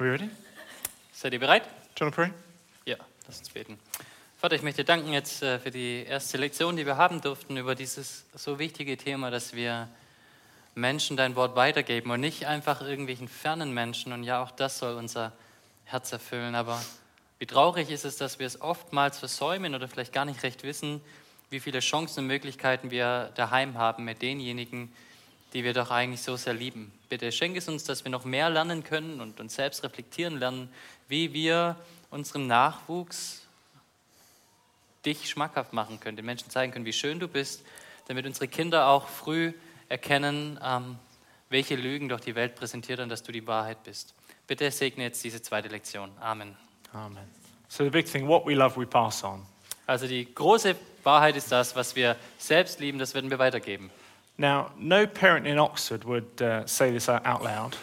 Are we ready? Seid ihr bereit? Do you pray? Ja, lass uns beten. Vater, ich möchte danken jetzt äh, für die erste Lektion, die wir haben durften über dieses so wichtige Thema, dass wir Menschen dein Wort weitergeben und nicht einfach irgendwelchen fernen Menschen. Und ja, auch das soll unser Herz erfüllen. Aber wie traurig ist es, dass wir es oftmals versäumen oder vielleicht gar nicht recht wissen, wie viele Chancen und Möglichkeiten wir daheim haben mit denjenigen, die wir doch eigentlich so sehr lieben. Bitte schenke es uns, dass wir noch mehr lernen können und uns selbst reflektieren lernen, wie wir unserem Nachwuchs dich schmackhaft machen können, den Menschen zeigen können, wie schön du bist, damit unsere Kinder auch früh erkennen, ähm, welche Lügen doch die Welt präsentiert und dass du die Wahrheit bist. Bitte segne jetzt diese zweite Lektion. Amen. Amen. So the big thing, what we love, we pass on. Also die große Wahrheit ist das, was wir selbst lieben, das werden wir weitergeben. Now, no parent in Oxford would uh, say this out loud.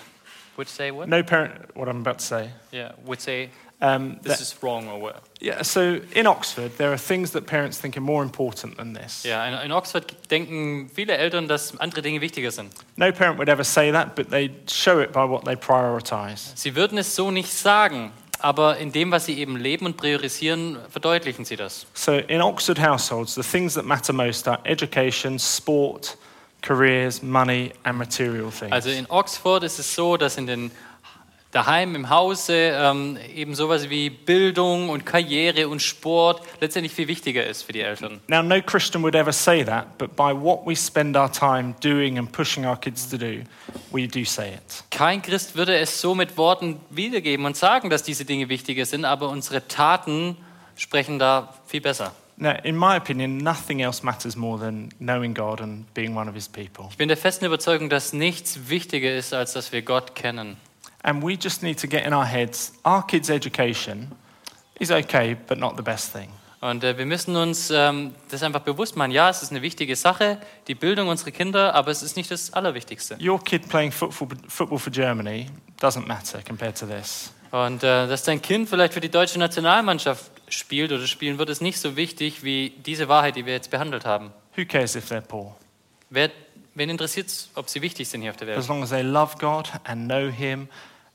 Would say what? No parent, what I'm about to say. Yeah, would say Um, this that- is wrong or what? yeah, so in Oxford, there are things that parents think are more important than this. Ja, in, in Oxford denken viele Eltern, dass andere Dinge wichtiger sind. No parent would ever say that, but they show it by what they prioritize. Sie würden es so nicht sagen, aber in dem, was sie eben leben und priorisieren, verdeutlichen sie das. So in Oxford households, the things that matter most are education, sport, careers, money, and material things. Also in Oxford ist es so, dass in den daheim im Hause ähm, eben sowas wie Bildung und Karriere und Sport letztendlich viel wichtiger ist für die Eltern. Now, no Christian would ever say that, but by what we spend our time doing and pushing our kids to do, we do say it. Kein Christ würde es so mit Worten wiedergeben und sagen, dass diese Dinge wichtiger sind, aber unsere Taten sprechen da viel besser. Now, in my opinion, nothing else matters more than knowing God and being one of His people. Ich bin der festen Überzeugung, dass nichts wichtiger ist, als dass wir Gott kennen. And we just need to get in our heads our kids' education is okay, but not the best thing. Und äh, wir müssen uns ähm, das einfach bewusst machen. Ja, es ist eine wichtige Sache, die Bildung unserer Kinder, aber es ist nicht das Allerwichtigste. Your kid playing football, football for Germany doesn't matter compared to this. Und äh, dass dein Kind vielleicht für die deutsche Nationalmannschaft spielt oder spielen wird, ist nicht so wichtig wie diese Wahrheit, die wir jetzt behandelt haben. Who cares if they're poor? Wer, wen interessiert es, ob sie wichtig sind hier auf der Welt? As long as they love God and know Him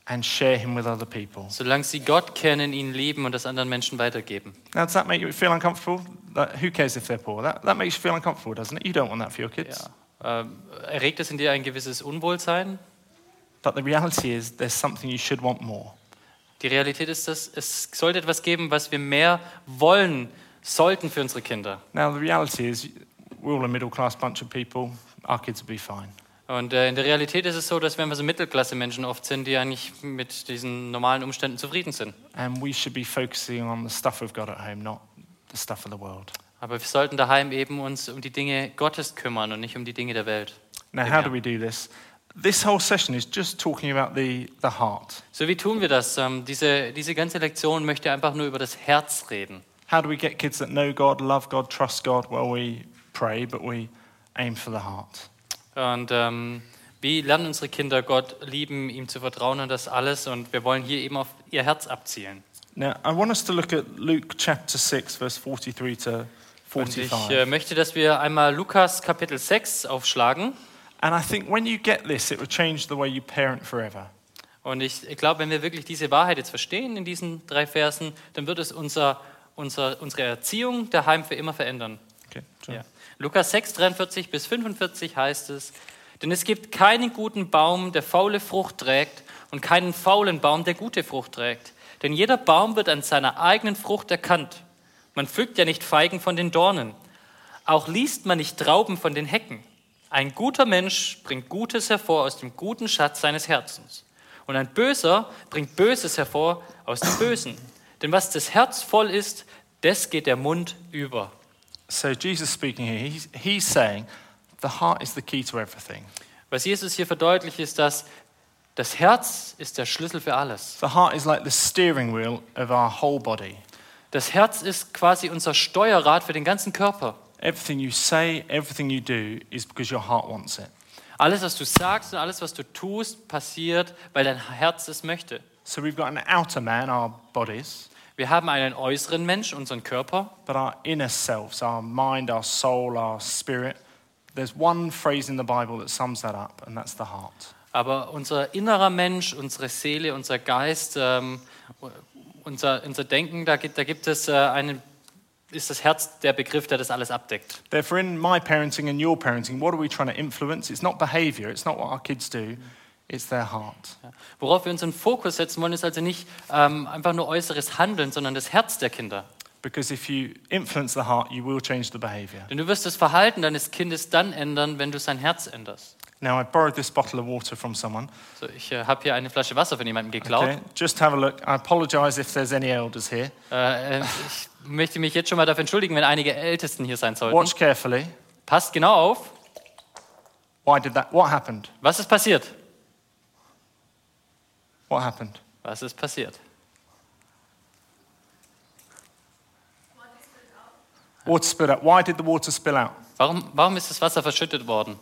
and share Him with other people. Solange sie Gott kennen, ihn lieben und das anderen Menschen weitergeben. Now, does that make you feel uncomfortable? Like, who cares if they're poor? That, that makes you feel uncomfortable, doesn't it? You don't want that for your kids. Ja. Ähm, erregt es in dir ein gewisses Unwohlsein? But the reality is, there's something you should want more. Die Realität ist, dass es sollte etwas geben, was wir mehr wollen sollten für unsere Kinder. Now, the reality is, we're all a middle class bunch of people. Our kids will be fine. Und äh, in der Realität ist es so, dass wir einfach so Mittelklasse-Menschen oft sind, die eigentlich mit diesen normalen Umständen zufrieden sind. And we should be focusing on the stuff we've got at home, not the stuff of the world. Aber wir sollten daheim eben uns um die Dinge Gottes kümmern und nicht um die Dinge der Welt. Now, how do we do this? This whole session is just talking about the, the heart. So wie tun wir das? Ähm, diese, diese ganze Lektion möchte einfach nur über das Herz reden. How do we get kids that know God, love God, trust God? Well, we pray, but we aim for the heart. Und ähm, wie lernen unsere Kinder Gott lieben, ihm zu vertrauen und das alles? Und wir wollen hier eben auf ihr Herz abzielen. Now, I want us to look at Luke chapter 6, verse 43 to Und ich 45. äh, möchte, dass wir einmal Lukas Kapitel 6 aufschlagen. And I think when you get this, it will change the way you parent forever. Und ich, glaube, wenn wir wirklich diese Wahrheit jetzt verstehen in diesen drei Versen, dann wird es unser, unser, unsere Erziehung daheim für immer verändern. Okay. Ja. Lukas 6, 43 bis 45 heißt es, denn es gibt keinen guten Baum, der faule Frucht trägt und keinen faulen Baum, der gute Frucht trägt. Denn jeder Baum wird an seiner eigenen Frucht erkannt. Man pflückt ja nicht Feigen von den Dornen. Auch liest man nicht Trauben von den Hecken. Ein guter Mensch bringt Gutes hervor aus dem guten Schatz seines Herzens. Und ein Böser bringt Böses hervor aus dem Bösen. Denn was das Herz voll ist, das geht der Mund über. So Jesus speaking here, he's, he's saying the heart is the key to everything. Was Jesus hier verdeutlicht, ist, dass das Herz ist der Schlüssel für alles. The heart is like the steering wheel of our whole body. Das Herz ist quasi unser Steuerrad für den ganzen Körper. Everything you say, everything you do is because your heart wants it. Alles, was du sagst und alles, was du tust, passiert, weil dein Herz es möchte. So we've got an outer man, our bodies, Wir haben einen äußeren Mensch, unseren Körper, but our inner selves, our mind, our soul, our spirit, there's one phrase in the Bible that sums that up, and that's the heart. Aber unser innerer Mensch, unsere Seele, unser Geist, ähm, unser, unser Denken, da gibt, da gibt es äh, einen, ist das Herz der Begriff, der das alles abdeckt. Therefore, in my parenting and your parenting, what are we trying to influence? It's not behavior, it's not what our kids do, it's their heart. Ja. Worauf wir unseren Fokus setzen wollen, ist also nicht ähm, einfach nur äußeres Handeln, sondern das Herz der Kinder. Because if you influence the heart, you will change the behavior. Denn du wirst das Verhalten deines Kindes dann ändern, wenn du sein Herz änderst. Now, I borrowed this bottle of water from someone. So, ich äh, habe hier eine Flasche Wasser von jemandem geklaut. Okay, just have a look. I apologize if there's any elders here. Äh, äh, ich möchte mich jetzt schon mal dafür entschuldigen, wenn einige Ältesten hier sein sollten. Watch carefully. Passt genau auf. Why did that? What happened? Was ist passiert? What happened? Was ist passiert? Water spilled out. Why did the water spill out? Warum, warum ist das Wasser verschüttet worden?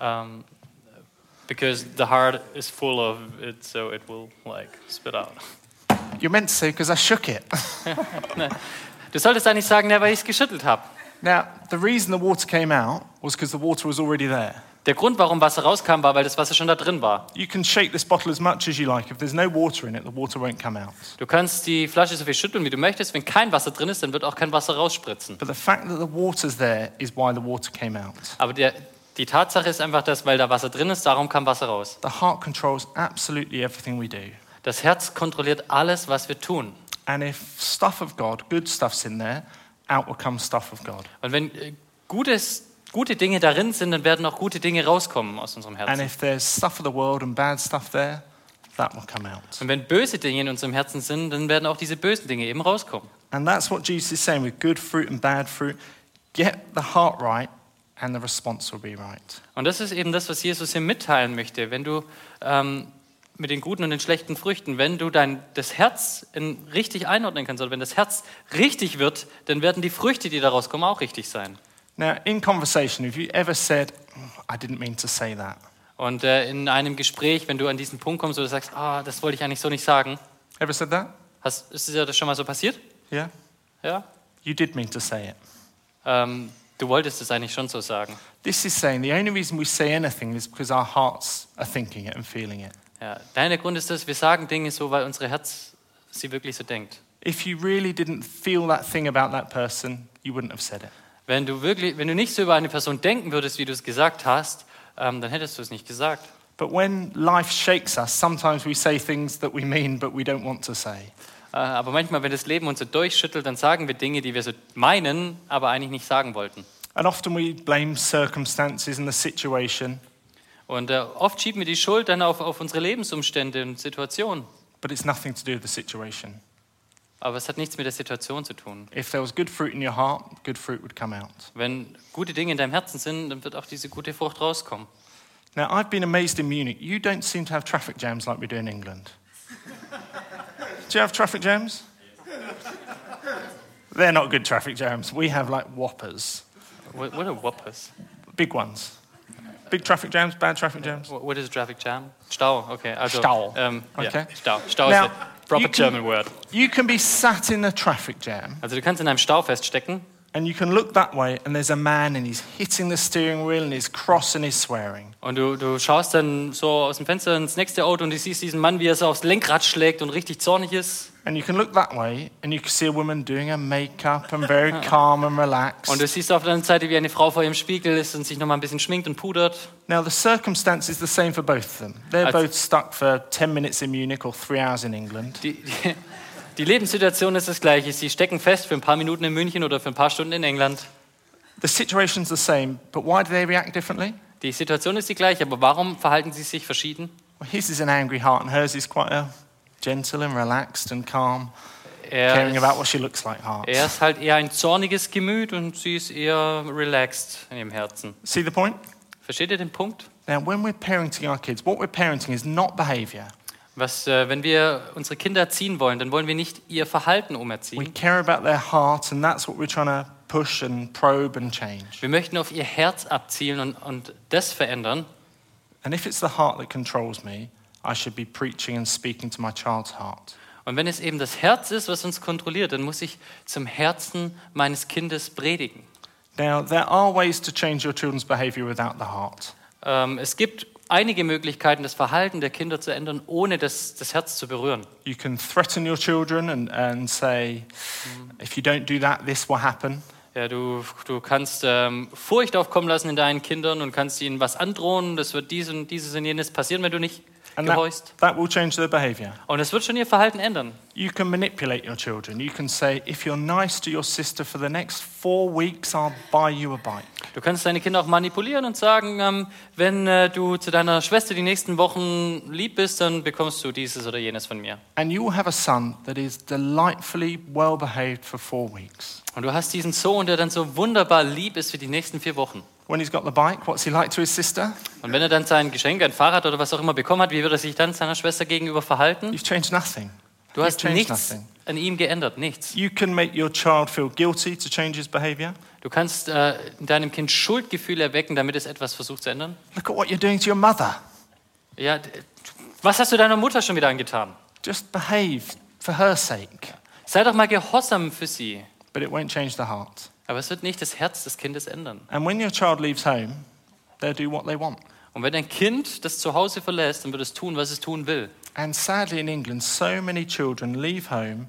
Um, because the heart is full of it, so it will like spit out. You're meant to because I shook it. Du solltest eigentlich sagen, ja, weil ich es geschüttelt habe. now, the reason the water came out was because the water was already there. Der Grund, warum Wasser rauskam, war, weil das Wasser schon da drin war. You can shake this bottle as much as you like. If there's no water in it, the water won't come out. Du kannst die Flasche so viel schütteln, wie du möchtest. Wenn kein Wasser drin ist, dann wird auch kein Wasser rausspritzen. But the fact that the water's there is why the water came out. Aber der, die Tatsache ist einfach, dass, weil da Wasser drin ist, darum kam Wasser raus. The heart controls absolutely everything we do. Das Herz kontrolliert alles, was wir tun. And if stuff of God, good stuff's in there, out will come stuff of God. Und wenn äh, gutes, gute Dinge darin sind, dann werden auch gute Dinge rauskommen aus unserem And Herzen. if there's stuff of the world and bad stuff there, that will come out. Und wenn böse Dinge in unserem Herzen sind, dann werden auch diese bösen Dinge eben rauskommen. And that's what Jesus is saying with good fruit and bad fruit. Get the heart right, and the response will be right. Und das ist eben das, was Jesus hier mitteilen möchte. Wenn du ähm, mit den guten und den schlechten Früchten, wenn du dein, das Herz in, richtig einordnen kannst, oder wenn das Herz richtig wird, dann werden die Früchte, die daraus kommen, auch richtig sein. Now, in conversation, have you ever said, "Mm, I didn't mean to say that? Und äh, in einem Gespräch, wenn du an diesen Punkt kommst, wo du sagst, ah, das wollte ich eigentlich so nicht sagen, Ever said that? hast, ist dir das schon mal so passiert? Yeah? Ja? You did mean to say it. Ähm, du wolltest es eigentlich schon so sagen. This is saying the only reason we say anything is because our hearts are thinking it and feeling it. Ja. Dein Grund ist das, wir sagen Dinge so, weil unsere Herz sie wirklich so denkt. If you really didn't feel that thing about that person, you wouldn't have said it. Wenn du, wirklich, wenn du nicht so über eine Person denken würdest, wie du es gesagt hast, ähm, dann hättest du es nicht gesagt. But when life shakes us, sometimes we say things that we mean but we don't want to say. Äh, aber manchmal, wenn das Leben uns so durchschüttelt, dann sagen wir Dinge, die wir so meinen, aber eigentlich nicht sagen wollten. And often we blame circumstances and the situation, Und äh, oft schieben wir die Schuld dann auf, auf unsere Lebensumstände und Situationen. but it's nothing to do with the situation. Aber es hat nichts mit der Situation zu tun. If there was good fruit in your heart, good fruit would come out. Wenn gute Dinge in deinem Herzen sind, dann wird auch diese gute Frucht rauskommen. Now, I've been amazed in Munich. You don't seem to have traffic jams like we do in England. do you have traffic jams? They're not good traffic jams. We have like whoppers, What, what are whoppers? big ones. Big traffic jams, bad traffic jams. What is a traffic jam? Stau, okay. Also, Stau. Ja, Okay. Stau. Stau Now, ist ein proper can- German word. You can be sat in a traffic jam Also du kannst in einem Stau feststecken and you can look that way and there's a man and he's hitting the steering wheel and he's cross and he's swearing. und du, du schaust dann so aus dem Fenster ins nächste Auto und du siehst diesen Mann, wie er so aufs Lenkrad schlägt und richtig zornig ist. And you can look that way and you can see a woman doing her makeup and very calm and relaxed. Und du siehst auf der anderen Seite, wie eine Frau vor ihrem Spiegel ist und sich nochmal ein bisschen schminkt und pudert. Now, the circumstance is the same for both of them. They're I'd- both stuck for 10 minutes in Munich or three hours in England. Die, die, die Lebenssituation ist das gleiche. Sie stecken fest für ein paar Minuten in München oder für ein paar Stunden in England. The situation's the same, but why do they react differently? Die Situation ist die gleiche, aber warum verhalten sie sich verschieden? Well, his is an angry heart, and hers is quite a gentle and relaxed and calm, Er caring about ist, what she looks like heart. er ist halt eher ein zorniges Gemüt und sie ist eher relaxed in ihrem Herzen. See the point? Versteht ihr den Punkt? Now, when we're parenting our kids, what we're parenting is not behavior. Was, äh, wenn wir unsere Kinder erziehen wollen, dann wollen wir nicht ihr Verhalten We umerziehen. care about their heart, and that's what we're trying to push and probe and change. Wir möchten auf ihr Herz abzielen und, und das verändern. And if it's the heart that controls me, I should be preaching and speaking to my child's heart. Und wenn es eben das Herz ist, was uns kontrolliert, dann muss ich zum Herzen meines Kindes predigen. Now, there are ways to change your children's behavior without the heart. Ähm, es gibt einige Möglichkeiten, das Verhalten der Kinder zu ändern, ohne das, das Herz zu berühren. You can threaten your children and, and say, if you don't do that, this will happen. Ja, du, du kannst ähm, Furcht aufkommen lassen in deinen Kindern und kannst ihnen was androhen. Das wird dies und dieses und jenes passieren, wenn du nicht And that, that will change their behavior. Und es wird schon ihr Verhalten ändern. You can manipulate your children. You can say, if you're nice to your sister for the next four weeks, I'll buy you a bike. Du kannst deine Kinder auch manipulieren und sagen, ähm, wenn äh, du zu deiner Schwester die nächsten Wochen lieb bist, dann bekommst du dieses oder jenes von mir. And you will have a son that is delightfully well behaved for four weeks. Und du hast diesen Sohn, der dann so wunderbar lieb ist für die nächsten vier Wochen. When he's got the bike, what's he like to his sister? Und wenn er dann sein Geschenk, ein Fahrrad oder was auch immer bekommen hat, wie wird er sich dann seiner Schwester gegenüber verhalten? You've changed nothing. Du hast changed nichts nothing. an ihm geändert, nichts. You can make your child feel guilty to change his behavior. Du kannst äh, in deinem Kind Schuldgefühle erwecken, damit es etwas versucht zu ändern. Look at what you're doing to your mother. Ja, was hast du deiner Mutter schon wieder angetan? Just behave for her sake. Sei doch mal gehorsam für sie. But it won't change the heart. Aber es wird nicht das Herz des Kindes ändern. And when your child leaves home, they'll do what they want. Und wenn ein Kind das Zuhause verlässt, dann wird es tun, was es tun will. And sadly, in England, so many children leave home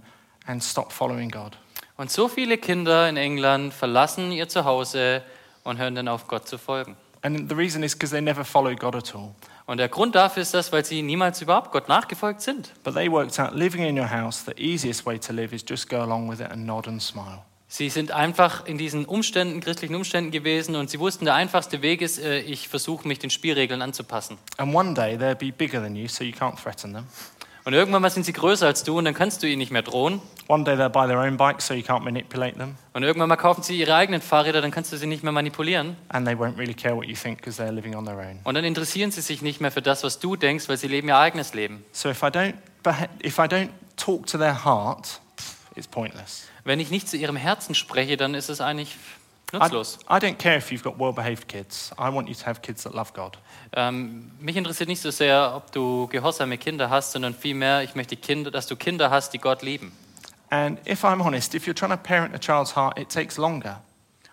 and stop following God. Und so viele Kinder in England verlassen ihr Zuhause und hören dann auf, Gott zu folgen. And the reason is because they never followed God at all. Und der Grund dafür ist das, weil sie niemals überhaupt Gott nachgefolgt sind. But they worked out living in your house, the easiest way to live is just go along with it and nod and smile. Sie sind einfach in diesen Umständen, christlichen Umständen gewesen und sie wussten, der einfachste Weg ist, äh, ich versuche mich den Spielregeln anzupassen. And one day they'll be bigger than you, so you can't threaten them. Und irgendwann mal sind sie größer als du und dann kannst du ihnen nicht mehr drohen. One day they'll buy their own bike, so you can't manipulate them. Und irgendwann mal kaufen sie ihre eigenen Fahrräder, dann kannst du sie nicht mehr manipulieren. And they won't really care what you think because they're living on their own. Und dann interessieren sie sich nicht mehr für das, was du denkst, weil sie leben ihr eigenes Leben. So if I don't, if I don't talk to their heart, it's pointless. Wenn ich nicht zu ihrem Herzen spreche, dann ist es eigentlich I, nutzlos. I don't care if you've got well-behaved kids. I want you to have kids that love God. Ähm, mich interessiert nicht so sehr, ob du gehorsame Kinder hast, sondern vielmehr, ich möchte, Kinder, dass du Kinder hast, die Gott lieben. And if I'm honest, if you're trying to parent a child's heart, it takes longer.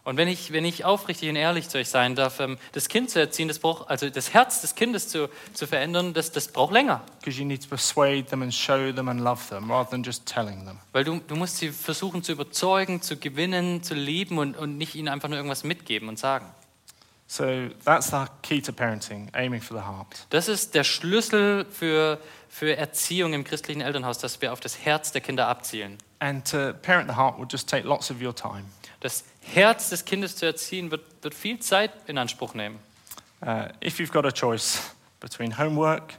Und wenn ich, wenn ich aufrichtig und ehrlich zu euch sein darf, ähm, das Kind zu erziehen, das braucht, also das Herz des Kindes zu, zu verändern, das, das braucht länger. Because you need to persuade them and show them and love them rather than just telling them. Weil du, du musst sie versuchen zu überzeugen, zu gewinnen, zu lieben und, und nicht ihnen einfach nur irgendwas mitgeben und sagen. So that's the key to parenting, aiming for the heart. Das ist der Schlüssel für, für Erziehung im christlichen Elternhaus, dass wir auf das Herz der Kinder abzielen. And to parent the heart will just take lots of your time. Das Herz des Kindes zu erziehen, wird, wird viel Zeit in Anspruch nehmen. Uh, if you've got a choice between homework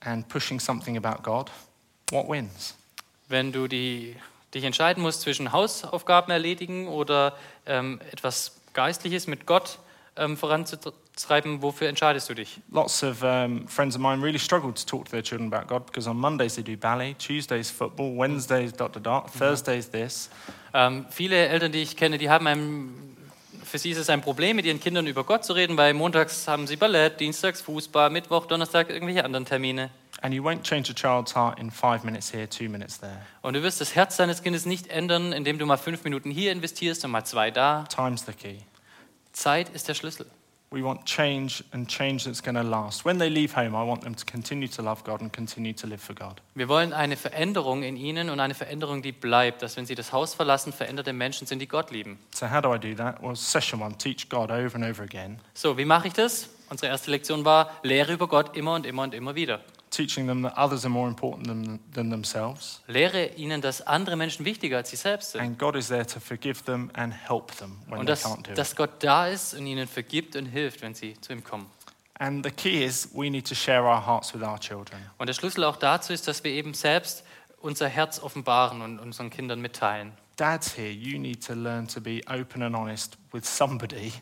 and pushing something about God, what wins? Wenn du die, dich entscheiden musst zwischen Hausaufgaben erledigen oder ähm, etwas Geistliches mit Gott ähm, voranzutreiben, wofür entscheidest du dich? Lots of um, friends of mine really struggle to talk to their children about God because on Mondays they do ballet, Tuesdays football, Wednesdays dot dot dot, Thursdays this. Ähm, viele Eltern, die ich kenne, die haben ein, für sie ist es ein Problem, mit ihren Kindern über Gott zu reden, weil montags haben sie Ballett, dienstags Fußball, Mittwoch, Donnerstag irgendwelche anderen Termine. And you won't change a child's heart in five minutes here, two minutes there. Und du wirst das Herz deines Kindes nicht ändern, indem du mal fünf Minuten hier investierst und mal zwei da. Time's the key. Zeit ist der Schlüssel. We want change and change that's going to last. When they leave home, I want them to continue to love God and continue to live for God. Wir wollen eine Veränderung in ihnen und eine Veränderung, die bleibt, dass wenn sie das Haus verlassen, veränderte Menschen sind, die Gott lieben. So, how do I do that? Well, session one teach God over and over again, So, wie mache ich das? Unsere erste Lektion war, lehre über Gott immer und immer und immer wieder. Teaching them that others are more important than, than themselves. Lehre ihnen, dass andere Menschen wichtiger als sie selbst sind. And God is there to forgive them and help them when Und they dass, can't do it. dass Gott da ist und ihnen vergibt und hilft, wenn sie zu ihm kommen. And the key is we need to share our hearts with our children. Und der Schlüssel auch dazu ist, dass wir eben selbst unser Herz offenbaren und unseren Kindern mitteilen. Dads here, you need to learn to be open and honest with somebody.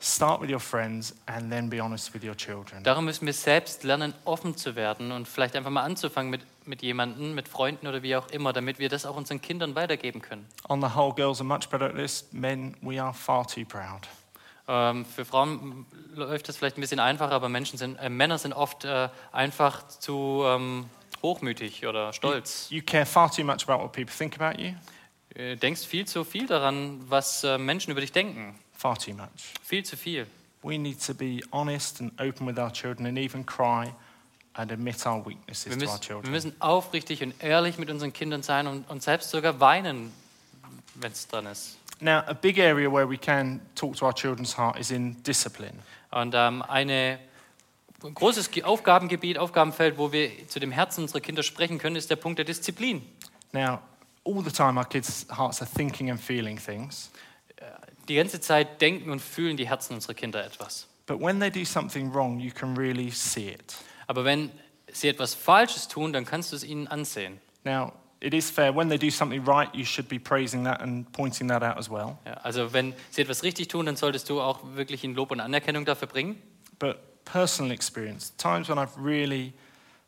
Start with your friends and then be honest with your children. Darum müssen wir selbst lernen, offen zu werden und vielleicht einfach mal anzufangen mit, mit jemandem, mit Freunden oder wie auch immer, damit wir das auch unseren Kindern weitergeben können. On the whole, girls are much better at this. Men, we are far too proud. Ähm, für Frauen läuft das vielleicht ein bisschen einfacher, aber Menschen sind, äh, Männer sind oft äh, einfach zu ähm, hochmütig oder stolz. You care far too much about what people think about you. Du denkst viel zu viel daran, was äh, Menschen über dich denken. Far too much. Viel zu viel. We need to be honest and open with our children and even cry and admit our weaknesses Wir to our müssen, wir children. müssen aufrichtig und ehrlich mit unseren Kindern sein und, und selbst sogar weinen, wenn es dran ist. Now, a big area where we can talk to our children's heart is in discipline. Und ähm, eine ein großes Ge- Aufgabengebiet, Aufgabenfeld, wo wir zu dem Herzen unserer Kinder sprechen können, ist der Punkt der Disziplin. Now, all the time our kids' hearts are thinking and feeling things, Die ganze Zeit denken und fühlen die Herzen unserer Kinder etwas. but when they do something wrong, you can really see it. Aber wenn sie etwas Falsches tun, dann kannst du es ihnen ansehen. Now, it is fair, when they do something right, you should be praising that and pointing that out as well. Ja, also wenn sie etwas richtig tun, dann solltest du auch wirklich ihnen Lob und Anerkennung dafür bringen. But personal experience, times when I've really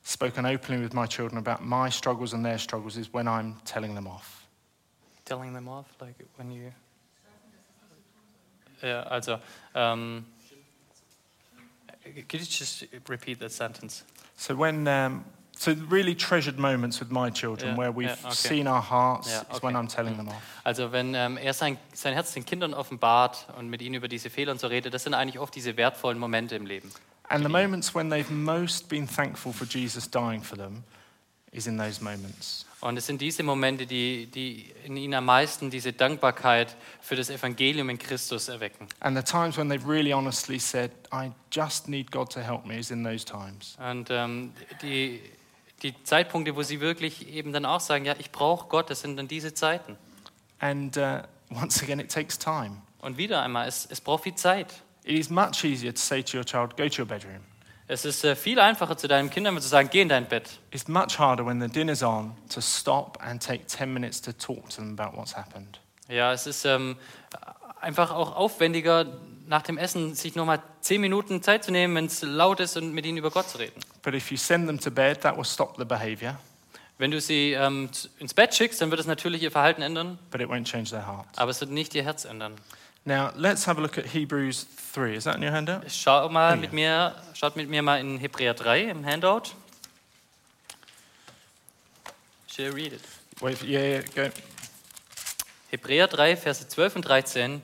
spoken openly with my children about my struggles and their struggles is when I'm telling them off. Telling them off, like when you... Ja, also, um, could you just repeat that sentence? So when, um, so really treasured moments with my children Yeah, where we've yeah, okay. seen our hearts Yeah, is when okay. I'm telling them off. Also wenn ähm, er sein, sein Herz den Kindern offenbart und mit ihnen über diese Fehler und so redet, das sind eigentlich oft diese wertvollen Momente im Leben. And the moments when they've most been thankful for Jesus dying for them is in those moments. Und es sind diese Momente, die, die in ihnen am meisten diese Dankbarkeit für das Evangelium in Christus erwecken. And the times when they've really honestly said, I just need God to help me, is in those times. Und ähm, die, die Zeitpunkte, wo sie wirklich eben dann auch sagen, ja, ich brauche Gott, das sind dann diese Zeiten. And uh, once again, it takes time. Und wieder einmal, es, es braucht viel Zeit. It is much easier to say to your child, go to your bedroom. Es ist äh, viel einfacher zu deinem Kind, einmal zu sagen, geh in dein Bett. It's much harder when the dinner's on to stop and take 10 minutes to talk to them about what's happened. Ja, es ist ähm, einfach auch aufwendiger, nach dem Essen sich nochmal zehn Minuten Zeit zu nehmen, wenn es laut ist und mit ihnen über Gott zu reden. But if you send them to bed, that will stop the behavior, Wenn du sie ähm, ins Bett schickst, dann wird es natürlich ihr Verhalten ändern, but it won't change their hearts. aber es wird nicht ihr Herz ändern. Now, let's have a look at Hebrews 3. Is that in your handout? Schau mal mit mir, schaut mit mir mal in Hebräer 3 im Handout. Should I read it? Wait, yeah, yeah, go. Hebräer 3, Verse 12 und 13.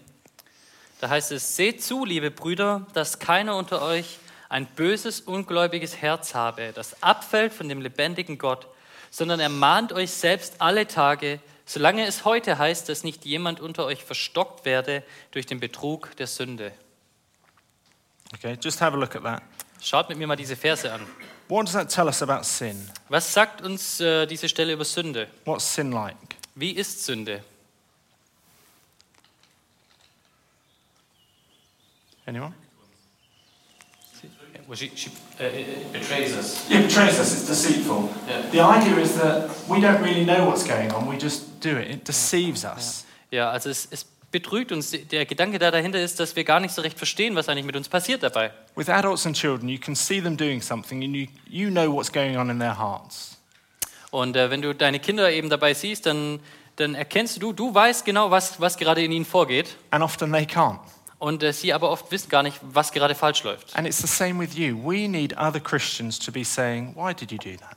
Da heißt es, seht zu, liebe Brüder, dass keiner unter euch ein böses, ungläubiges Herz habe, das abfällt von dem lebendigen Gott, sondern ermahnt euch selbst alle Tage, solange es heute heißt, dass nicht jemand unter euch verstockt werde durch den Betrug der Sünde. Okay, just have a look at that. Schaut mit mir mal diese Verse an. What does that tell us about sin? Was sagt uns äh, diese Stelle über Sünde? What's sin like? Wie ist Sünde? Anyone? Well, she, she, uh, it betrays us. It betrays us. It's deceitful. Yeah. The idea is that we don't really know what's going on. We just do it. It deceives us. Ja, also es, es betrügt uns. Der Gedanke da dahinter ist, dass wir gar nicht so recht verstehen, was eigentlich mit uns passiert dabei. With adults and children, you can see them doing something, and you you know what's going on in their hearts. Und äh, wenn du deine Kinder eben dabei siehst, dann, dann erkennst du, du weißt genau, was, was gerade in ihnen vorgeht. And often they can't. Und äh, sie aber oft wissen gar nicht, was gerade falsch läuft. And it's the same with you. We need other Christians to be saying, Why did you do that?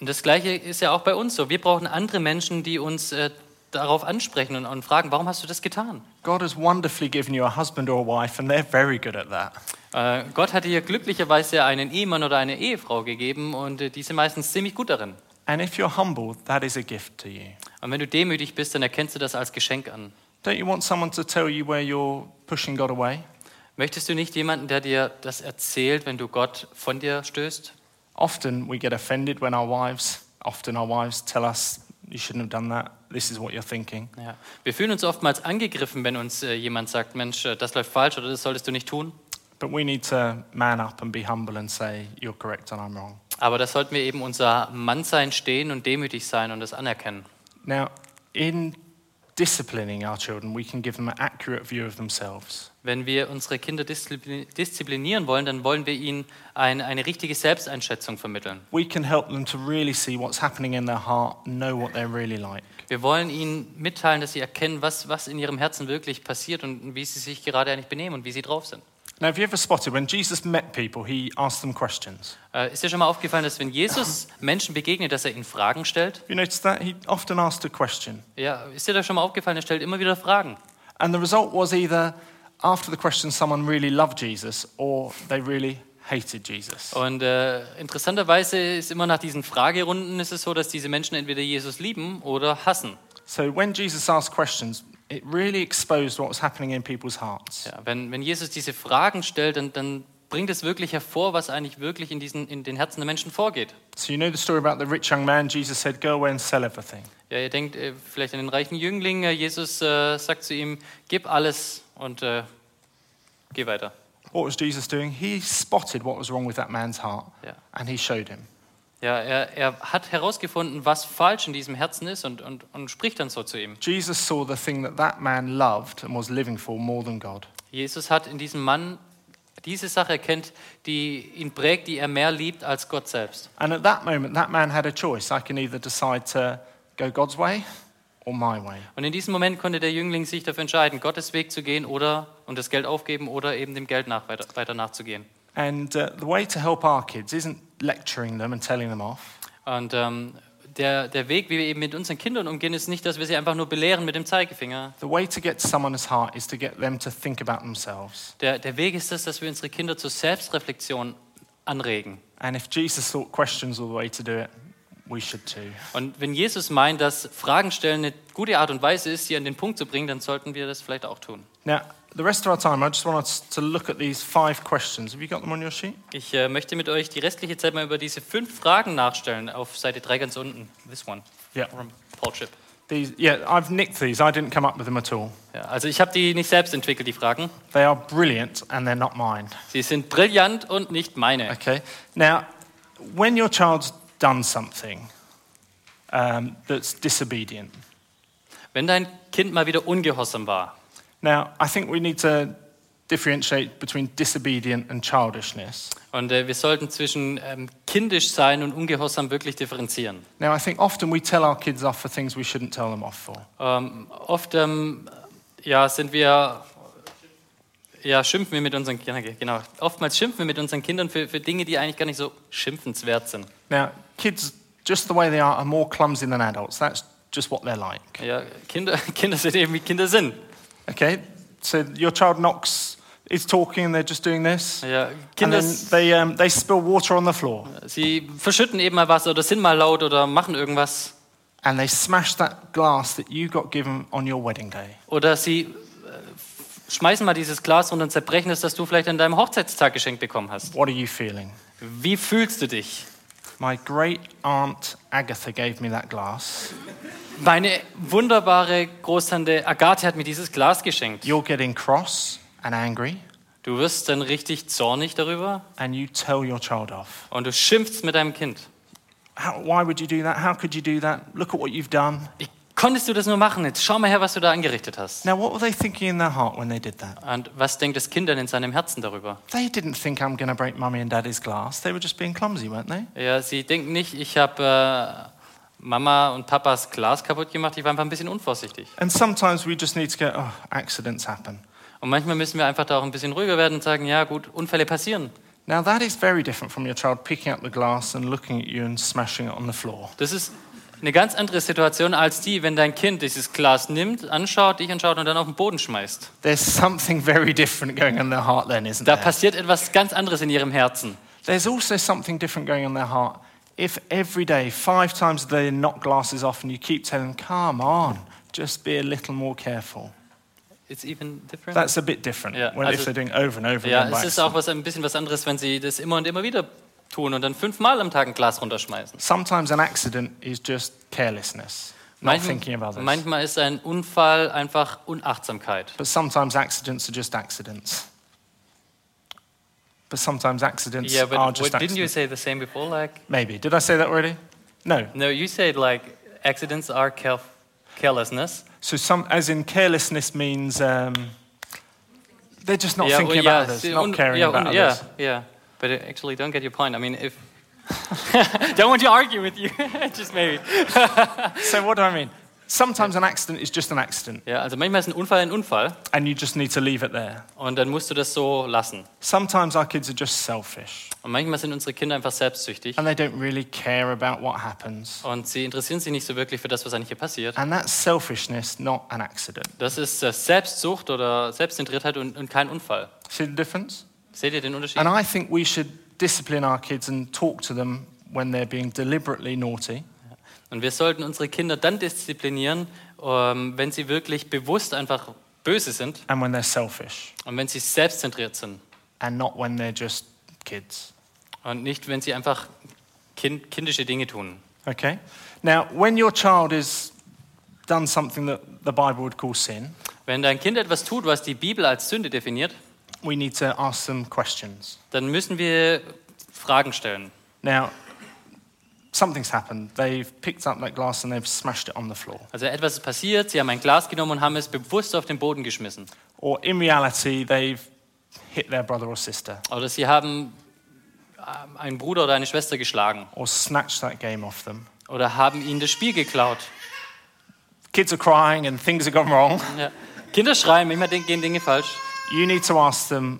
Und das Gleiche ist ja auch bei uns so. Wir brauchen andere Menschen, die uns äh, darauf ansprechen und, und fragen, warum hast du das getan? God has wonderfully given you a husband or a wife, and they're very good at that. Äh, Gott hat dir glücklicherweise einen Ehemann oder eine Ehefrau gegeben und äh, die sind meistens ziemlich gut darin. And if you're humble, that is a gift to you. Und wenn du demütig bist, dann erkennst du das als Geschenk an. Don't you want someone to tell you where you're pushing God away? Möchtest du nicht jemanden, der dir das erzählt, wenn du Gott von dir stößt? Often we get offended when our wives, often our wives tell us, You shouldn't have done that. This is what you're thinking. Ja. Wir fühlen uns oftmals angegriffen, wenn uns äh, jemand sagt, Mensch, äh, das läuft falsch oder das solltest du nicht tun. But we need to man up and be humble and say, You're correct and I'm wrong. Aber da sollten wir eben unser Mannsein stehen und demütig sein und das anerkennen. Now, in disciplining our children, we can give them an accurate view of themselves. Wenn wir unsere Kinder disziplin- disziplinieren wollen, dann wollen wir ihnen ein, eine richtige Selbsteinschätzung vermitteln. We can help them to really see what's happening in their heart, know what they're really like. Wir wollen ihnen mitteilen, dass sie erkennen, was, was in ihrem Herzen wirklich passiert und wie sie sich gerade eigentlich benehmen und wie sie drauf sind. Now, have you ever spotted when Jesus met people, he asked them questions? Äh, ist dir schon mal aufgefallen, dass wenn Jesus Menschen begegnet, dass er ihnen Fragen stellt? Have you noticed that? He often asked a question. Ja, ist dir das schon mal aufgefallen? Er stellt immer wieder Fragen. And the result was either, after the question, someone really loved Jesus or they really hated Jesus. Und äh, interessanterweise ist immer nach diesen Fragerunden ist es so, dass diese Menschen entweder Jesus lieben oder hassen. So when Jesus asked questions, it really exposed what was happening in people's hearts. Ja, wenn, wenn Jesus diese Fragen stellt, dann, dann bringt es wirklich hervor, was eigentlich wirklich in, diesen, in den Herzen der Menschen vorgeht. So you know the story about the rich young man. Jesus said, "Go away and sell everything." Ja, ihr denkt äh, vielleicht an den reichen Jüngling. Äh, Jesus äh, sagt zu ihm, gib alles und äh, geh weiter. What was Jesus doing? He spotted what was wrong with that man's heart, Ja. and he showed him. Ja, er, er hat herausgefunden, was falsch in diesem Herzen ist und, und, und spricht dann so zu ihm. Jesus saw the thing that that man loved and was living for more than God. Jesus hat in diesem Mann diese Sache erkennt, die ihn prägt, die er mehr liebt als Gott selbst. And at that moment, that man had a choice. I can either decide to go God's way or my way. Und in diesem Moment konnte der Jüngling sich dafür entscheiden, Gottes Weg zu gehen oder und das Geld aufgeben oder eben dem Geld nach, weiter, weiter nachzugehen. And uh, the way to help our kids isn't lecturing them and telling them off. Und ähm, der, der Weg, wie wir eben mit unseren Kindern umgehen, ist nicht, dass wir sie einfach nur belehren mit dem Zeigefinger. The way to get to someone's heart is to get them to think about themselves. Der, der Weg ist es, dass wir unsere Kinder zur Selbstreflexion anregen. And if Jesus thought questions were the way to do it, we should too. Und wenn Jesus meint, dass Fragen stellen eine gute Art und Weise ist, sie an den Punkt zu bringen, dann sollten wir das vielleicht auch tun. Now, the rest of our time, I just want us to look at these five questions. Have you got them on your sheet? Ich äh, möchte mit euch die restliche Zeit mal über diese fünf Fragen nachstellen, auf Seite 3 ganz unten. This one, Yeah. from Paul Tripp. These, yeah, I've nicked these. I didn't come up with them at all. Ja, also ich habe die nicht selbst entwickelt, die Fragen. They are brilliant and they're not mine. Sie sind brillant und nicht meine. Okay. Now, when your child's done something um, that's disobedient, Wenn dein Kind mal wieder ungehorsam war, now I think we need to differentiate between disobedient and childishness. und äh, wir sollten zwischen ähm, kindisch sein und ungehorsam wirklich differenzieren. Now, I think often we tell our kids off for things we shouldn't tell them off for. Ähm, oft ähm, ja, sind wir, ja, schimpfen wir mit unseren Kindern, genau. Oftmals schimpfen wir mit unseren Kindern für, für Dinge, die eigentlich gar nicht so schimpfenswert sind. Now, kids, just the way they are, are more clumsy than adults. That's just what they're like. Ja, Kinder, Kinder sind eben wie Kinder sind. Okay? So your child knocks, is talking, and they're just doing this. Ja, And Kinder, then they, um, they spill water on the floor. sie verschütten eben mal was oder sind mal laut oder machen irgendwas. And they smash that glass that you got given on your wedding day. Oder sie äh, schmeißen mal dieses Glas runter und zerbrechen es, das du vielleicht an deinem Hochzeitstag geschenkt bekommen hast. What are you feeling? Wie fühlst du dich? My great aunt Agatha gave me that glass. Meine wunderbare Großtante Agathe hat mir dieses Glas geschenkt. You're getting cross and angry, Du wirst dann richtig zornig darüber and you tell your child off. und du schimpfst mit deinem Kind. How, why would you do that? How could you do that? Look at what you've done. Wie konntest du das nur machen? Jetzt schau mal her, was du da angerichtet hast. Now, what were they thinking in their heart when they did that? Und was denkt das Kind dann in seinem Herzen darüber? They didn't think I'm going to break mummy and daddy's glass. They were just being clumsy, weren't they? Ja, sie denken nicht, ich habe äh, Mama und Papas Glas kaputt gemacht, ich war einfach ein bisschen unvorsichtig. And sometimes we just need to go, oh, accidents happen. Und manchmal müssen wir einfach da auch ein bisschen ruhiger werden und sagen, ja gut, Unfälle passieren. Now, that is very different from your child picking up the glass and looking at you and smashing it on the floor. Das ist eine ganz andere Situation als die, wenn dein Kind dieses Glas nimmt, anschaut, dich anschaut und dann auf den Boden schmeißt. There's something very different going on in their heart then, isn't Da there? passiert etwas ganz anderes in ihrem Herzen. There's also something different going on in their heart. If every day, five times a day, they knock glasses off and you keep telling them, come on, just be a little more careful. It's even different. That's a bit different Yeah, when, if also- they're doing over and over Ja, es ist auch was, ein bisschen was anderes, wenn sie das immer und immer wieder tun und dann fünfmal am Tag ein Glas runterschmeißen. Sometimes an accident is just carelessness, not thinking of Manchmal, others. manchmal ist ein Unfall einfach Unachtsamkeit. But sometimes accidents are just accidents. But sometimes accidents Yeah, are but just what, didn't you say the same before? Like, Maybe. Did I say that already? No. no, you said like accidents are care- carelessness. So some, as in carelessness means um, they're just not yeah, thinking well, yeah, about others, not caring yeah, about un- others. Yeah, yeah, but I actually don't get your point. I mean, if don't want to argue with you, just maybe. So what do I mean? Sometimes an accident is just an accident, Ja, also manchmal ist ein Unfall ein Unfall and you just need to leave it there. und dann musst du das so lassen. Sometimes our kids are just selfish, Und manchmal sind unsere Kinder einfach selbstsüchtig and they don't really care about what happens. und sie interessieren sich nicht so wirklich für das, was eigentlich hier passiert. And that's selfishness, not an accident. Das ist äh, Selbstsucht oder Selbstzentriertheit und, und kein Unfall. See the difference? Seht ihr den Unterschied? And I think we should discipline our kids and talk to them when they're being deliberately naughty. Und wir sollten unsere Kinder dann disziplinieren, ähm, wenn sie wirklich bewusst einfach böse sind and when they're selfish, und wenn sie selbstzentriert sind and not when they're just kids. und nicht, wenn sie einfach kind, kindische Dinge tun. Okay? Now, when your child has done something that the Bible would call sin, Wenn dein Kind etwas tut, was die Bibel als Sünde definiert, we need to ask them questions. dann müssen wir Fragen stellen. Now, something's happened. They've picked up that glass and they've smashed it on the floor. Also etwas ist passiert, sie haben ein Glas genommen und haben es bewusst auf den Boden geschmissen. Or in reality, they've hit their brother or sister, Oder sie haben ähm, einen Bruder oder eine Schwester geschlagen or snatched that game off them. oder haben ihnen das Spiel geklaut. Kids are crying and things have gone wrong. Ja. Kinder schreien, manchmal gehen Dinge falsch. You need to ask them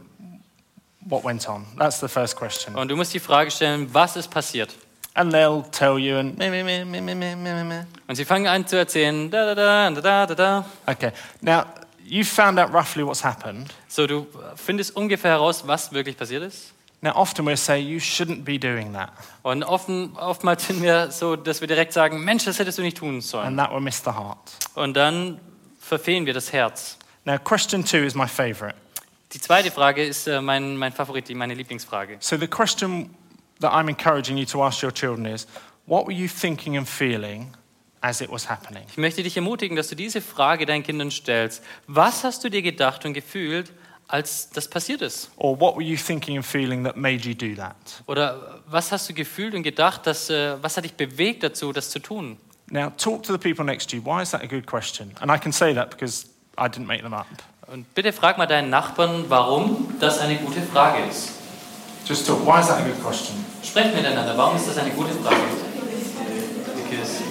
what went on. That's the first question. Und du musst die Frage stellen, was ist passiert? And they'll tell you and meh, meh, meh, meh, meh, meh, meh, meh. Und sie fangen an zu erzählen, da, da, da, da, da, da, da. Okay. Now, you've found out roughly what's happened. So, du findest ungefähr heraus, was wirklich passiert ist. Now, often we'll say, you shouldn't be doing that. Und offen, oftmals sind wir so, dass wir direkt sagen, Mensch, das hättest du nicht tun sollen. And that will miss the heart. Und dann verfehlen wir das Herz. Now, question two is my favorite. Die zweite Frage ist äh, mein, mein Favorit, die- meine Lieblingsfrage. So, the question that I'm encouraging you to ask your children is, what were you thinking and feeling as it was happening? Ich möchte dich ermutigen, dass du diese Frage deinen Kindern stellst. Was hast du dir gedacht und gefühlt, als das passiert ist? Or what were you thinking and feeling that made you do that? Oder was hast du gefühlt und gedacht, dass, äh, was hat dich bewegt dazu, das zu tun? Now, talk to the people next to you. Why is that a good question? And I can say that because I didn't make them up. Und bitte frag mal deinen Nachbarn, warum das eine gute Frage ist. Just talk. Why is that a good question? Sprecht miteinander, warum ist das eine gute Frage? Because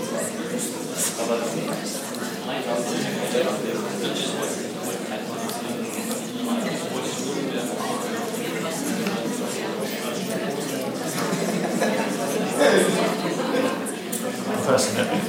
Personally.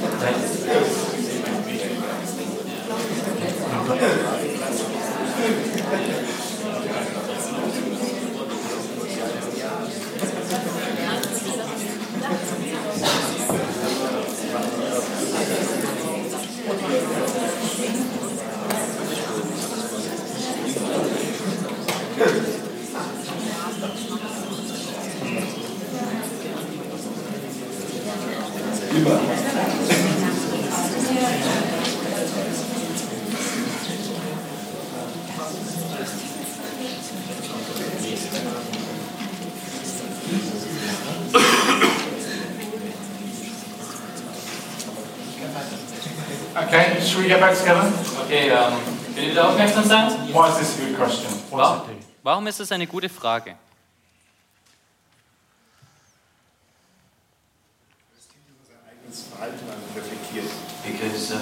Okay, should we get back together? Okay, ähm, könnt ihr wieder aufmerksam sein? Why is this a good question? What does it do? Warum ist das eine gute Frage? eigenes Verhalten reflektiert. Because uh,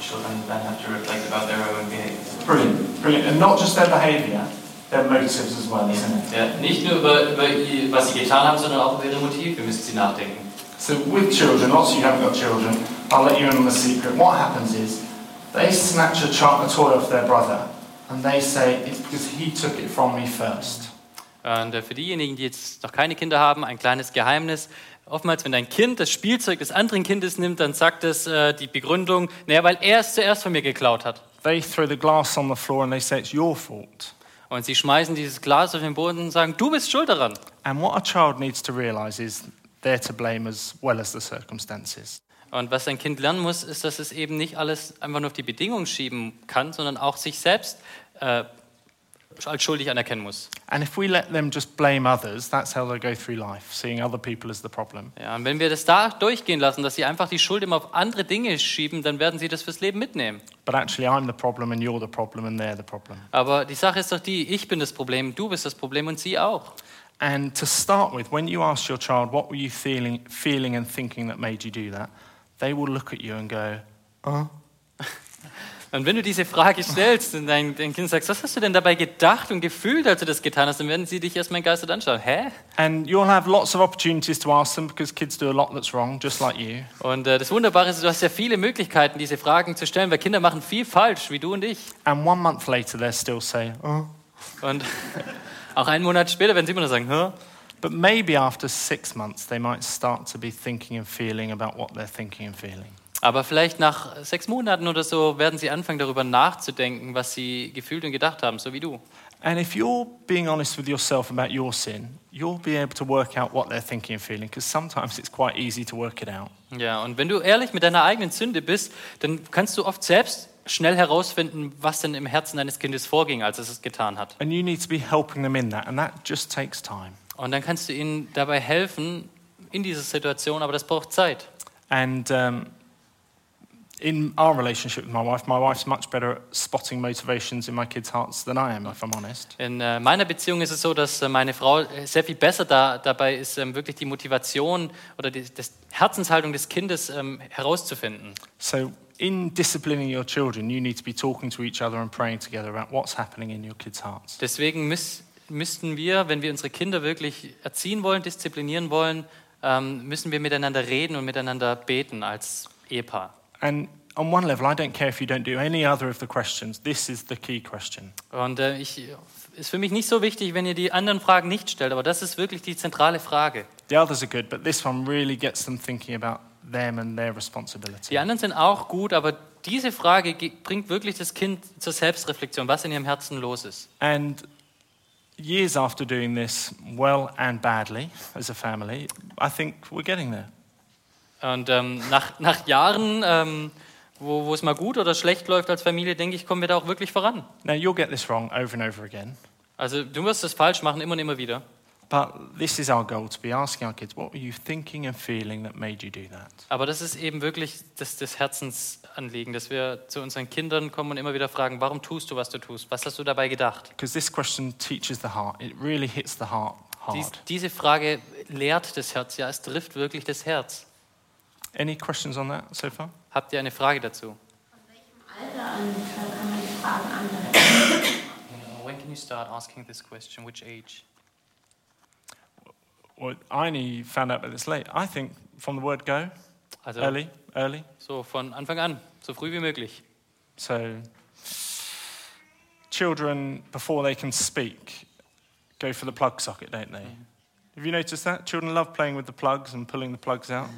children then have to reflect about their own behavior. Brilliant, brilliant. And not just their behaviour, their motives as well, isn't it? Ja, nicht nur über, über ihr- was sie getan haben, sondern auch über ihre Motive müssen sie nachdenken. So with children, lots of you haven't got children, I'll let you in on the secret. What happens is they snatch a, ch- a toy off their brother and they say, it's because he took it from me first. Und äh, für diejenigen, die jetzt noch keine Kinder haben, ein kleines Geheimnis. Oftmals, wenn dein Kind das Spielzeug des anderen Kindes nimmt, dann sagt es äh, die Begründung, naja, weil er es zuerst von mir geklaut hat. They throw the glass on the floor and they say, it's your fault. Und sie schmeißen dieses Glas auf den Boden und sagen, du bist schuld daran. And what a child needs to realize is they're to blame as well as the circumstances. Und was ein Kind lernen muss, ist, dass es eben nicht alles einfach nur auf die Bedingungen schieben kann, sondern auch sich selbst äh, als schuldig anerkennen muss. And if we let them just blame others, that's how they'll go through life, seeing other people as the problem. Ja, und wenn wir das da durchgehen lassen, dass sie einfach die Schuld immer auf andere Dinge schieben, dann werden sie das fürs Leben mitnehmen. But actually, I'm the problem and you're the problem and they're the problem. Aber die Sache ist doch die, ich bin das Problem, du bist das Problem und sie auch. And to start with, when you ask your child, what were you feeling, feeling and thinking that made you do that, they will look at you and go, Und wenn du diese Frage stellst und dein, dein Kind sagst, was hast du denn dabei gedacht und gefühlt, als du das getan hast, dann werden sie dich erstmal entgeistert anschauen. Hä? And you'll have lots of opportunities to ask them because kids do a lot that's wrong, just like you. Und äh, das Wunderbare ist, du hast ja viele Möglichkeiten, diese Fragen zu stellen, weil Kinder machen viel falsch, wie du und ich. And one month later, they'll still say, oh. Und auch einen Monat später werden sie immer noch sagen, Hä? But maybe after six months, they might start to be thinking and feeling about what they're thinking and feeling. Aber vielleicht nach sechs Monaten oder so werden sie anfangen, darüber nachzudenken, was sie gefühlt und gedacht haben, so wie du. And if you're being honest with yourself about your sin, you'll be able to work out what they're thinking and feeling because sometimes it's quite easy to work it out. Ja, und wenn du ehrlich mit deiner eigenen Sünde bist, dann kannst du oft selbst schnell herausfinden, was denn im Herzen deines Kindes vorging, als es es getan hat. And you need to be helping them in that, and that just takes time. Und dann kannst du ihnen dabei helfen in dieser Situation, aber das braucht Zeit. And um, in our relationship with my wife, my wife's much better at spotting motivations in my kids' hearts than I am, if I'm honest. In äh, meiner Beziehung ist es so, dass äh, meine Frau äh, sehr viel besser da, dabei ist, ähm, wirklich die Motivation oder die das Herzenshaltung des Kindes ähm, herauszufinden. So, in disciplining your children, you need to be talking to each other and praying together about what's happening in your kids' hearts. Deswegen müß, müssten wir, wenn wir unsere Kinder wirklich erziehen wollen, disziplinieren wollen, ähm, müssen wir miteinander reden und miteinander beten als Ehepaar. And on one level, I don't care if you don't do any other of the questions. This is the key question. Und äh, ich, ist für mich nicht so wichtig, wenn ihr die anderen Fragen nicht stellt, aber das ist wirklich die zentrale Frage. The others are good, but this one really gets them thinking about them and their responsibility. Die anderen sind auch gut, aber diese Frage ge- bringt wirklich das Kind zur Selbstreflexion, was in ihrem Herzen los ist. And years after doing this well and badly as a family, I think we're getting there. Und ähm, nach, nach Jahren, ähm, wo, wo es mal gut oder schlecht läuft als Familie, denke ich, kommen wir da auch wirklich voran. Now, you'll get this wrong over and over again, Also du wirst es falsch machen, immer und immer wieder. But this is our goal to be asking our kids, what were you thinking and feeling that made you do that? Aber das ist eben wirklich das, das Herzensanliegen, dass wir zu unseren Kindern kommen und immer wieder fragen, warum tust du, was du tust? Was hast du dabei gedacht? Because this question teaches the heart. It really hits the heart Dies, hard. diese Frage lehrt das Herz, ja, es trifft wirklich das Herz. Any questions on that so far? Habt ihr eine Frage dazu? Von welchem Alter an kann man die Fragen anwenden? When can you start asking this question? Which age? Also early, early. so von Anfang an, so früh wie möglich. So, children, before they can speak, go for the plug socket, don't they? Mm. Have you noticed that? Children love playing with the plugs and pulling the plugs out.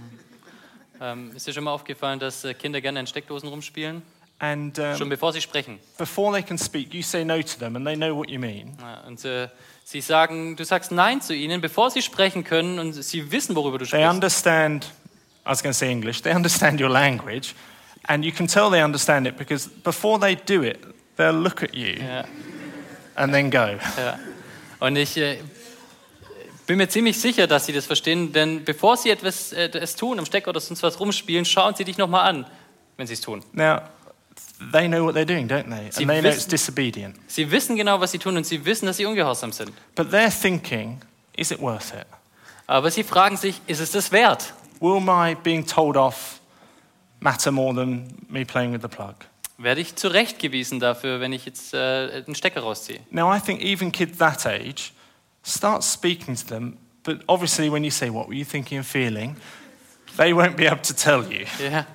Ähm, ist dir schon mal aufgefallen, dass äh, Kinder gerne in Steckdosen rumspielen? And Schon um, bevor sie sprechen. before they can speak, you say no to them and they know what you mean. Ja, und äh, sie sagen, du sagst Nein zu ihnen, bevor sie sprechen können und sie wissen, worüber du They sprichst. understand, I was going to say English, they understand your language. And you can tell they understand it because before they do it, they'll look at you Ja, and then go. ja. Und ich äh, bin mir ziemlich sicher, dass sie das verstehen, denn bevor sie etwas äh, es tun, im Stecker oder sonst was rumspielen, schauen sie dich nochmal an, wenn sie es tun. Now, they know what they're doing, don't they? Sie And they know it's wissen- disobedient. Sie wissen genau, was sie tun und sie wissen, dass sie ungehorsam sind. But they're thinking, is it worth it? Aber sie fragen sich, ist es das wert? Will my being told off matter more than me playing with the plug? Werde ich zurechtgewiesen dafür, wenn ich jetzt äh, den Stecker rausziehe? Now, I think even kids that age start speaking to them, but obviously, when you say, What were you thinking and feeling? they won't be able to tell you. Ja.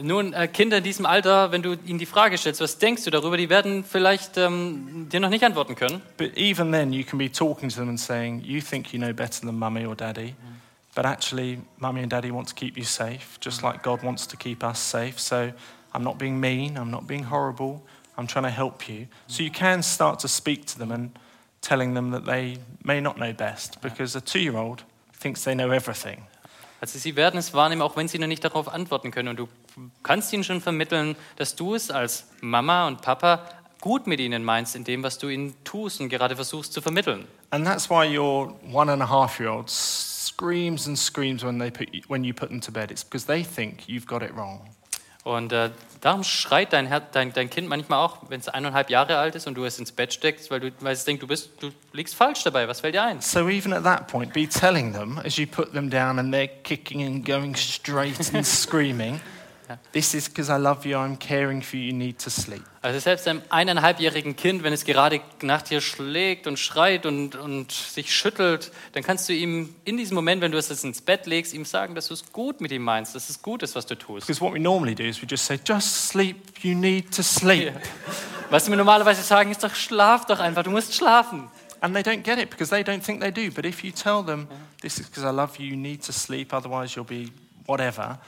Nun, äh, Kinder in diesem Alter, wenn du ihnen die Frage stellst, was denkst du darüber, die werden vielleicht ähm, dir noch nicht antworten können. But even then, you can be talking to them and saying, You think you know better than mummy or daddy, but actually, mummy and daddy want to keep you safe, just like God wants to keep us safe. So I'm not being mean, I'm not being horrible, I'm trying to help you. So you can start to speak to them and telling them that they may not know best, because a two year old thinks they know everything. Also sie werden es wahrnehmen, auch wenn sie noch nicht darauf antworten können. Und du kannst ihnen schon vermitteln, dass du es als Mama und Papa gut mit ihnen meinst, in dem, was du ihnen tust und gerade versuchst zu vermitteln. And that's why your one and a half year old screams and screams when, they put you, when you put them to bed. It's because they think you've got it wrong. Und äh, darum schreit dein, Her dein, dein Kind manchmal auch, wenn es eineinhalb Jahre alt ist und du es ins Bett steckst, weil, du, weil es denkt, du, bist, du liegst falsch dabei. Was fällt dir ein? So even at that point, be telling them as you put them down and they're kicking and going straight and screaming. This is because I love you, I'm caring for you, you need to sleep. Also selbst einem eineinhalbjährigen Kind, wenn es gerade nach dir schlägt und schreit und, und sich schüttelt, dann kannst du ihm in diesem Moment, wenn du es jetzt ins Bett legst, ihm sagen, dass du es gut mit ihm meinst, dass es gut ist, was du tust. Because what we normally do is we just say, just sleep, you need to sleep. Was wir normalerweise sagen, ist doch, schlaf doch einfach, du musst schlafen. And they don't get it because they don't think they do. But if you tell them, this is because I love you, you need to sleep, otherwise you'll be whatever,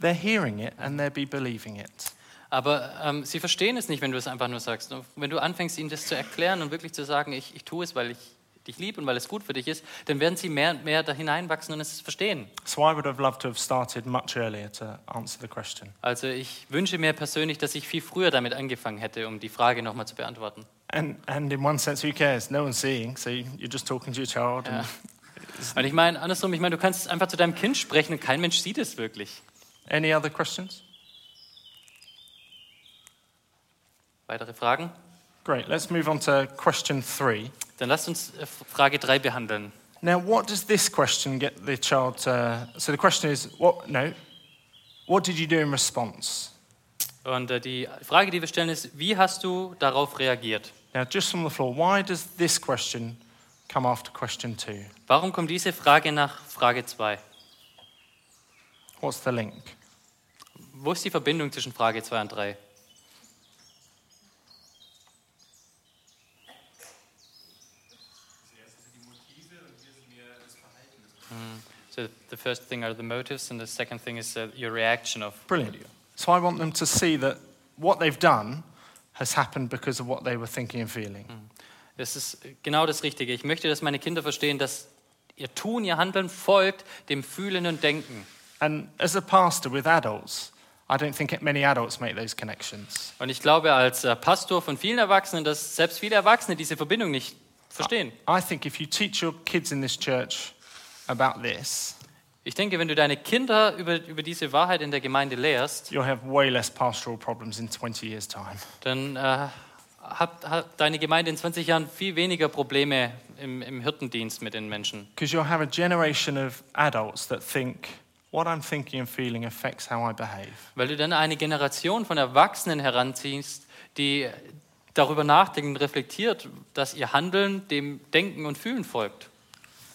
they're hearing it and they'll be believing it. Aber ähm, sie verstehen es nicht, wenn du es einfach nur sagst. Und Wenn du anfängst, ihnen das zu erklären und wirklich zu sagen, ich, ich tue es, weil ich dich liebe und weil es gut für dich ist, dann werden sie mehr und mehr da hineinwachsen und es verstehen. So I would have loved to have started much earlier to answer the question. Also ich wünsche mir persönlich, dass ich viel früher damit angefangen hätte, um die Frage nochmal zu beantworten. And, and in one sense, who cares? No one's seeing, so you're just talking to your child. Ja. Und ich meine, andersrum, ich meine, du kannst einfach zu deinem Kind sprechen und kein Mensch sieht es wirklich. Any other questions? Weitere Fragen? Great, let's move on to question three. Dann lasst uns äh, Frage 3 behandeln. Now, what does this question get the child to? So the question is, what? No, what did you do in response? Und äh, die Frage, die wir stellen, ist, wie hast du darauf reagiert? Now, just from the floor, why does this question come after question two? Warum kommt diese Frage nach Frage 2? What's the link? Wo ist die Verbindung zwischen Frage 2 und 3? Mm. So the first thing are the motives, and the second thing is uh, your reaction of Brilliant. So I want them to see that what they've done has happened because of what they were thinking and feeling. Das ist genau das Richtige. Ich möchte, dass meine Kinder verstehen, dass ihr Tun, ihr Handeln folgt dem Fühlen und Denken. And as a pastor with adults, I don't think many adults make those connections. Und ich glaube als äh, Pastor von vielen Erwachsenen, dass selbst viele Erwachsene diese Verbindung nicht verstehen. I think if you teach your kids in this church about this, Ich denke, wenn du deine Kinder über, über diese Wahrheit in der Gemeinde lehrst, you'll have way less pastoral problems in 20 years' time. dann äh, hat, hat deine Gemeinde in 20 Jahren viel weniger Probleme im, im Hirtendienst mit den Menschen. Because you'll have a generation of adults that think what I'm thinking and feeling affects how I behave. Weil du dann eine Generation von Erwachsenen heranziehst, die darüber nachdenken reflektiert, dass ihr Handeln dem Denken und Fühlen folgt.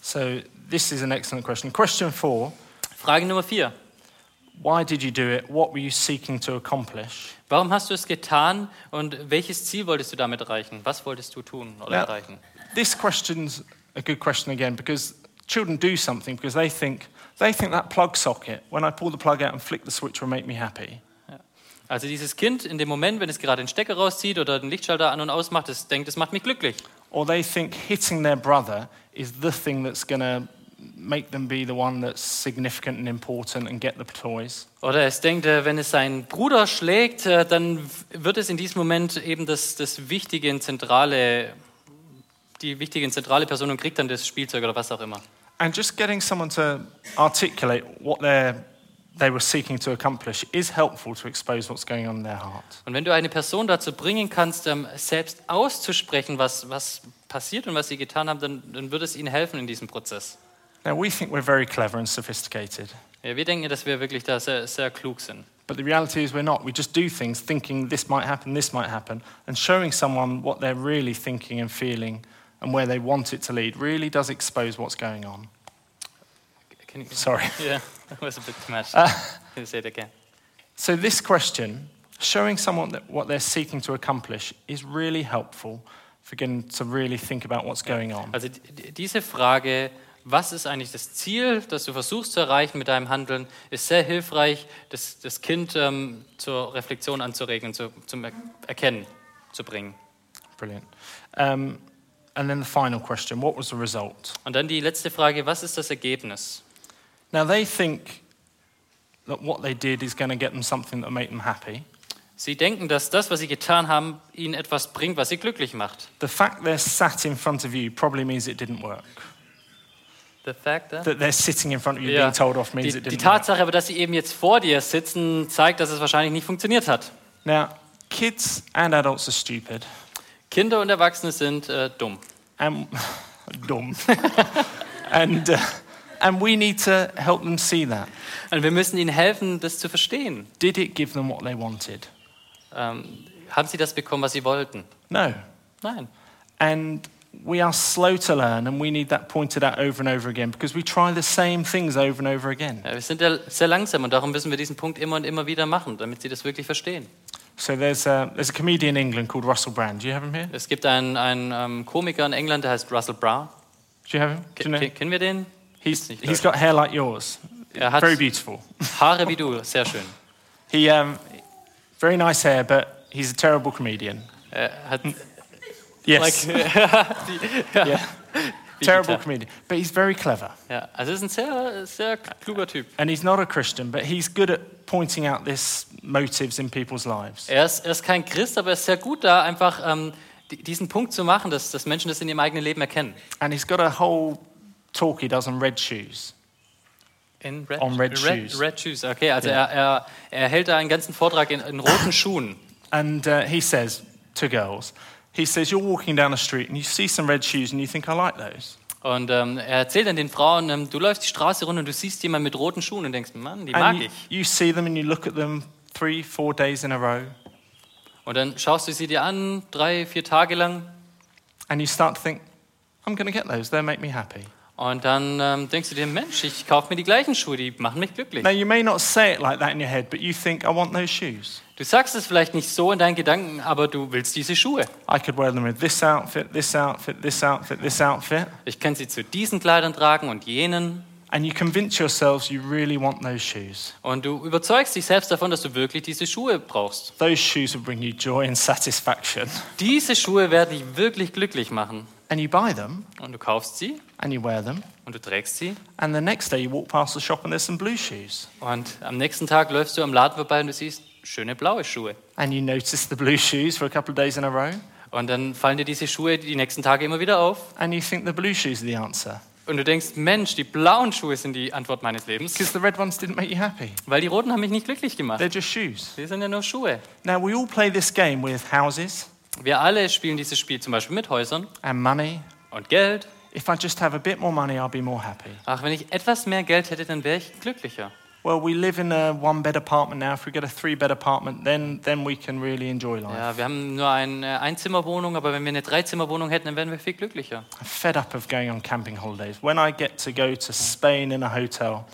So, this is an excellent question. Question four Frage Nummer vier. Why did you do it? What were you seeking to accomplish? Warum hast du es getan und welches Ziel wolltest du damit erreichen? Was wolltest du tun oder Ja. erreichen? This question's a good question again because children do something because they think they think that plug socket, when I pull the plug out and flick the switch, will make me happy. Also dieses Kind in dem Moment, wenn es gerade den Stecker rauszieht oder den Lichtschalter an und ausmacht, es denkt, es macht mich glücklich. Or they think hitting their brother is the thing that's to make them be the one that's significant and important and get the toys. Oder es denkt, äh, wenn es seinen Bruder schlägt, äh, dann wird es in diesem Moment eben das, das wichtige und zentrale, die wichtige und zentrale Person und kriegt dann das Spielzeug oder was auch immer. And just getting someone to articulate what they're, they were seeking to accomplish is helpful to expose what's going on in their heart. Und wenn du eine Person dazu bringen kannst, ähm, selbst auszusprechen, was, was passiert und was sie getan haben, dann, dann wird es ihnen helfen in diesem Prozess. Now, we think we're very clever and sophisticated, Ja, wir denken, dass wir wirklich da sehr, sehr klug sind. but the reality is we're not. We just do things thinking this might happen, this might happen, and showing someone what they're really thinking and feeling and where they want it to lead really does expose what's going on. Can you- Sorry. Yeah, that was a bit too much. Uh, Can say it again? So, this question, showing someone that what they're seeking to accomplish, is really helpful for getting to really think about what's going on. Also die- die- diese Frage, was ist eigentlich das Ziel, das du versuchst zu erreichen mit deinem Handeln, ist sehr hilfreich, das, das Kind ähm, zur Reflexion anzuregen und zu, zum Er- Erkennen zu bringen. Brilliant. Um, and then the final question what was the result? Und dann die letzte Frage, was ist das Ergebnis? Now, they think that what they did is going to get them something that make them happy. Sie denken, dass das, was sie getan haben, ihnen etwas bringt, was sie glücklich macht. The fact they're sat in front of you probably means it didn't work. The fact that That they're sitting in front of you Ja. being told off means die, it didn't work. Tatsache aber, dass sie eben jetzt vor dir sitzen, zeigt, dass es wahrscheinlich nicht funktioniert hat. Now, kids and adults are stupid. Kinder und Erwachsene sind äh, dumm. And dumb. and, uh, And we need to help them see that. Und wir müssen ihnen helfen, das zu verstehen. Did it give them what they wanted? Ähm, haben sie das bekommen, was sie wollten? No. Nein. And we are slow to learn, and we need that pointed out over and over again because we try the same things over and over again. Ja, wir sind ja sehr langsam und darum müssen wir diesen Punkt immer und immer wieder machen, damit sie das wirklich verstehen. So there's a, there's a comedian in England called Russell Brand. Do you have him here? Es gibt einen, einen ähm, Komiker in England, der heißt Russell Brown. Do you have him? Do you know? ke- kennen wir den? He's, he's got hair like yours. Er hat Very beautiful. Haare wie du, sehr schön. He, um, very nice hair, but he's a terrible comedian. Er hat Yes. like, yeah. Terrible comedian. But he's very clever. ja, also er ist ein sehr, sehr kluger Typ. And he's not a Christian, but he's good at pointing out this motives in people's lives. Er ist, er ist kein Christ, aber er ist sehr gut da, einfach ähm, di- diesen Punkt zu machen, dass, dass Menschen das in ihrem eigenen Leben erkennen. And he's got a whole talk he does on red shoes. In red, On red red, shoes. red shoes, okay. Also Ja. er, er, er hält da einen ganzen Vortrag in, in roten Schuhen. And uh, he says to girls, he says, You're walking down the street and you see some red shoes and you think, I like those. Und ähm, er erzählt dann den Frauen, ähm, du läufst die Straße runter und du siehst jemanden mit roten Schuhen und denkst, Mann, die mag And you, ich. you see them and you look at them three, four days in a row Und dann schaust du sie dir an, drei, vier Tage lang, and you start to think, I'm going to get those. They'll make me happy. und dann ähm, denkst du dir, Mensch, ich kaufe mir die gleichen Schuhe, die machen mich glücklich. Now, you may not say it like that in your head, but you think, I want those shoes. Du sagst es vielleicht nicht so in deinen Gedanken, aber du willst diese Schuhe. I could wear them with this outfit, this outfit, this outfit, this outfit. Ich kann sie zu diesen Kleidern tragen und jenen. And you convince yourselves you really want those shoes. Und du überzeugst dich selbst davon, dass du wirklich diese Schuhe brauchst. Those shoes will bring you joy and satisfaction. Diese Schuhe werden dich wirklich glücklich machen. And you buy them Und du kaufst sie and you wear them. und du trägst sie. And the next day you walk past the shop and there's some blue shoes. Und am nächsten Tag läufst du am Laden vorbei und du siehst schöne blaue Schuhe. And you notice the blue shoes for a couple of days in a row. Und dann fallen dir diese Schuhe die nächsten Tage immer wieder auf. And you think the blue shoes are the answer. Und du denkst, Mensch, die blauen Schuhe sind die Antwort meines Lebens. Because the red ones didn't make you happy. Weil die roten haben mich nicht glücklich gemacht. They're just shoes. Die sind ja nur Schuhe. Now, we all play this game with houses Wir alle spielen dieses Spiel zum Beispiel mit Häusern and money. und Geld. If I just have a bit more money, I'll be more happy. Ach, wenn ich etwas mehr Geld hätte, dann wäre ich glücklicher. Well, we live in a one bed apartment now. If we get a three bed apartment, then, then we can really enjoy life. Ja, wir haben nur eine Einzimmerwohnung, aber wenn wir eine Dreizimmerwohnung hätten, dann wären wir viel glücklicher. I'm fed up of going on camping holidays. When I get to go to Spain in a hotel,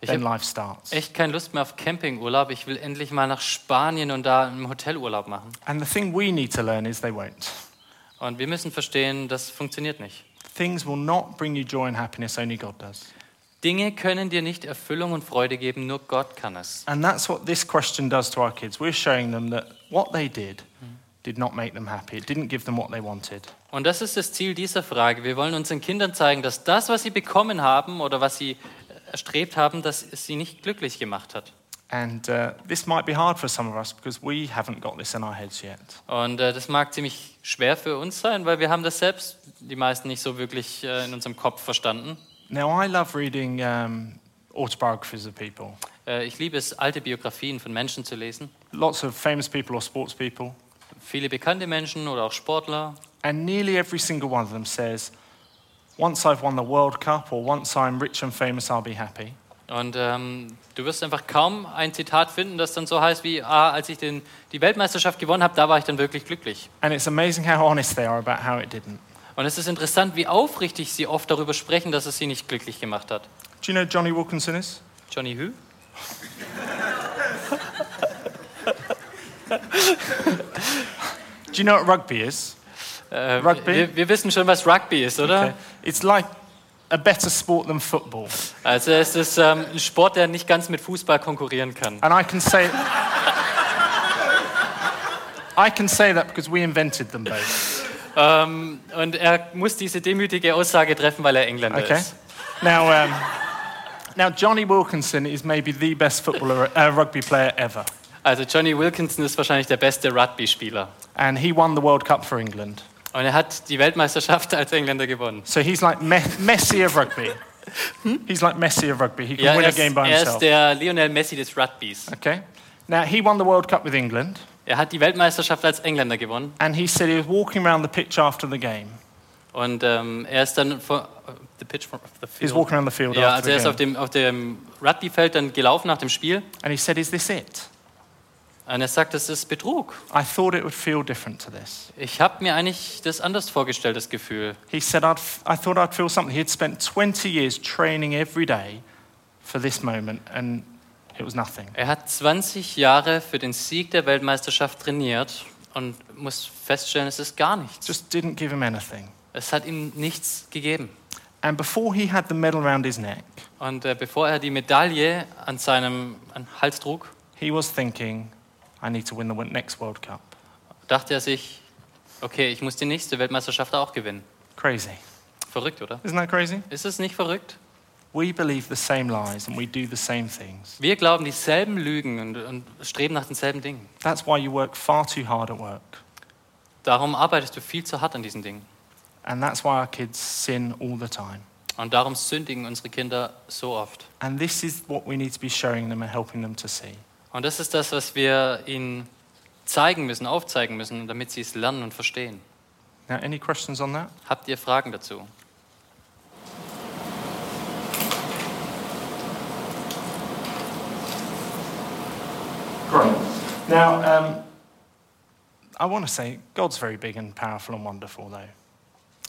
Ich then life starts. echt keine Lust mehr auf Campingurlaub. Ich will endlich mal nach Spanien und da einen Hotelurlaub machen. And the thing we need to learn is they won't. Und wir müssen verstehen, das funktioniert nicht. Things will not bring you joy and happiness, only God does. Dinge können dir nicht Erfüllung und Freude geben, nur Gott kann es. And that's what this question does to our kids. We're showing them that what they did did not make them happy, it didn't give them what they wanted. Und das ist das Ziel dieser Frage. Wir wollen unseren Kindern zeigen, dass das, was sie bekommen haben oder was sie erstrebt haben, dass es sie nicht glücklich gemacht hat. And uh, this might be hard for some of us because we haven't got this in our heads yet. Und äh, das mag ziemlich schwer für uns sein, weil wir haben das selbst die meisten nicht so wirklich äh, in unserem Kopf verstanden. Now, I love reading um, autobiographies of people. Äh, ich liebe es, alte Biografien von Menschen zu lesen. Lots of famous people or sports people. Viele bekannte Menschen oder auch Sportler. And nearly every single one of them says, Once I've won the World Cup or once I'm rich and famous, I'll be happy. Und ähm, du wirst einfach kaum ein Zitat finden, das dann so heißt wie, ah, als ich den, die Weltmeisterschaft gewonnen habe, da war ich dann wirklich glücklich. And it's amazing how honest they are about how it didn't. Und es ist interessant, wie aufrichtig sie oft darüber sprechen, dass es sie nicht glücklich gemacht hat. Do you know who Johnny Wilkinson is? Johnny Hü? Do you know what rugby is? Äh, Rugby? Wir, wir wissen schon, was Rugby ist, oder? Okay. It's like a better sport than football. Also es ist ähm, ein Sport, der nicht ganz mit Fußball konkurrieren kann. And I can say I can say that because we invented them both. Ähm, und er muss diese demütige Aussage treffen, weil er Engländer Okay. ist. Now, um, now Johnny Wilkinson is maybe the best footballer, uh, rugby player ever, Also Johnny Wilkinson ist wahrscheinlich der beste Rugby-Spieler. and he won the World Cup for England. Und er hat die Weltmeisterschaft als Engländer gewonnen. So he's like Me- Messi of rugby. He's like Messi of rugby. He can Ja, win er, a ist, game by er ist himself. der Lionel Messi des Rugbys. Okay. Now he won the World Cup with England, Er hat die Weltmeisterschaft als Engländer gewonnen. and he said he was walking around the pitch after the game, Und ähm, er ist dann vor, the pitch from the He's field. walking around the field Ja, after also the er ist game. auf dem, auf dem Rugbyfeld dann gelaufen nach dem Spiel and he said, Is this it? und er sagt, das ist Betrug. I thought it would feel different to this. Ich habe mir eigentlich das anders vorgestellt, das Gefühl. He said, I'd, I thought I'd feel something. He'd spent 20 years training every day for this moment, and it was nothing. Er hat 20 Jahre für den Sieg der Weltmeisterschaft trainiert und muss feststellen, es ist gar nichts. Just didn't give him anything. Es hat ihm nichts gegeben. And before he had the medal around his neck, Und äh, bevor er die Medaille an seinem an Hals trug, he was thinking, I need to win the next World Cup. dachte er sich, okay, ich muss die nächste Weltmeisterschaft auch gewinnen. Crazy. Verrückt, oder? Isn't that crazy? Ist es nicht verrückt? We believe the same lies and we do the same things. Wir glauben dieselben Lügen und, und streben nach denselben Dingen. That's why you work far too hard at work. Darum arbeitest du viel zu hart an diesen Dingen. And that's why our kids sin all the time. Und darum sündigen unsere Kinder so oft. And this is what we need to be showing them and helping them to see. Und das ist das, was wir ihnen zeigen müssen, aufzeigen müssen, damit sie es lernen und verstehen. Now, any questions on that? Habt ihr Fragen dazu? Now, um, I want to say God's very big and powerful and wonderful, though.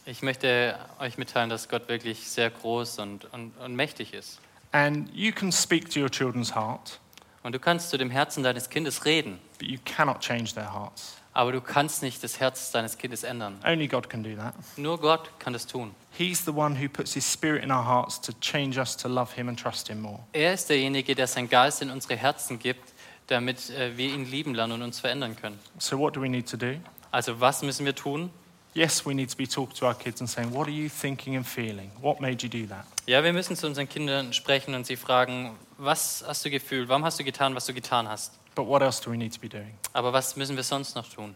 Ich möchte euch mitteilen, dass Gott wirklich sehr groß und, und, und mächtig ist. And you can speak to your children's heart, Und du kannst zu dem Herzen deines Kindes reden, but you cannot change their hearts. aber du kannst nicht das Herz deines Kindes ändern. Only God can do that. Nur Gott kann das tun. He's the one who puts his spirit in our hearts to change us to love him and trust him more. Er ist derjenige, der seinen Geist in unsere Herzen gibt, damit äh, wir ihn lieben lernen und uns verändern können. So, what do we need to do? Also was müssen wir tun? Yes, we need to be talking to our kids and saying, What are you thinking and feeling? What made you do that? Ja, wir müssen zu unseren Kindern sprechen und sie fragen, was hast du gefühlt, warum hast du getan, was du getan hast? But what else do we need to be doing? Aber was müssen wir sonst noch tun?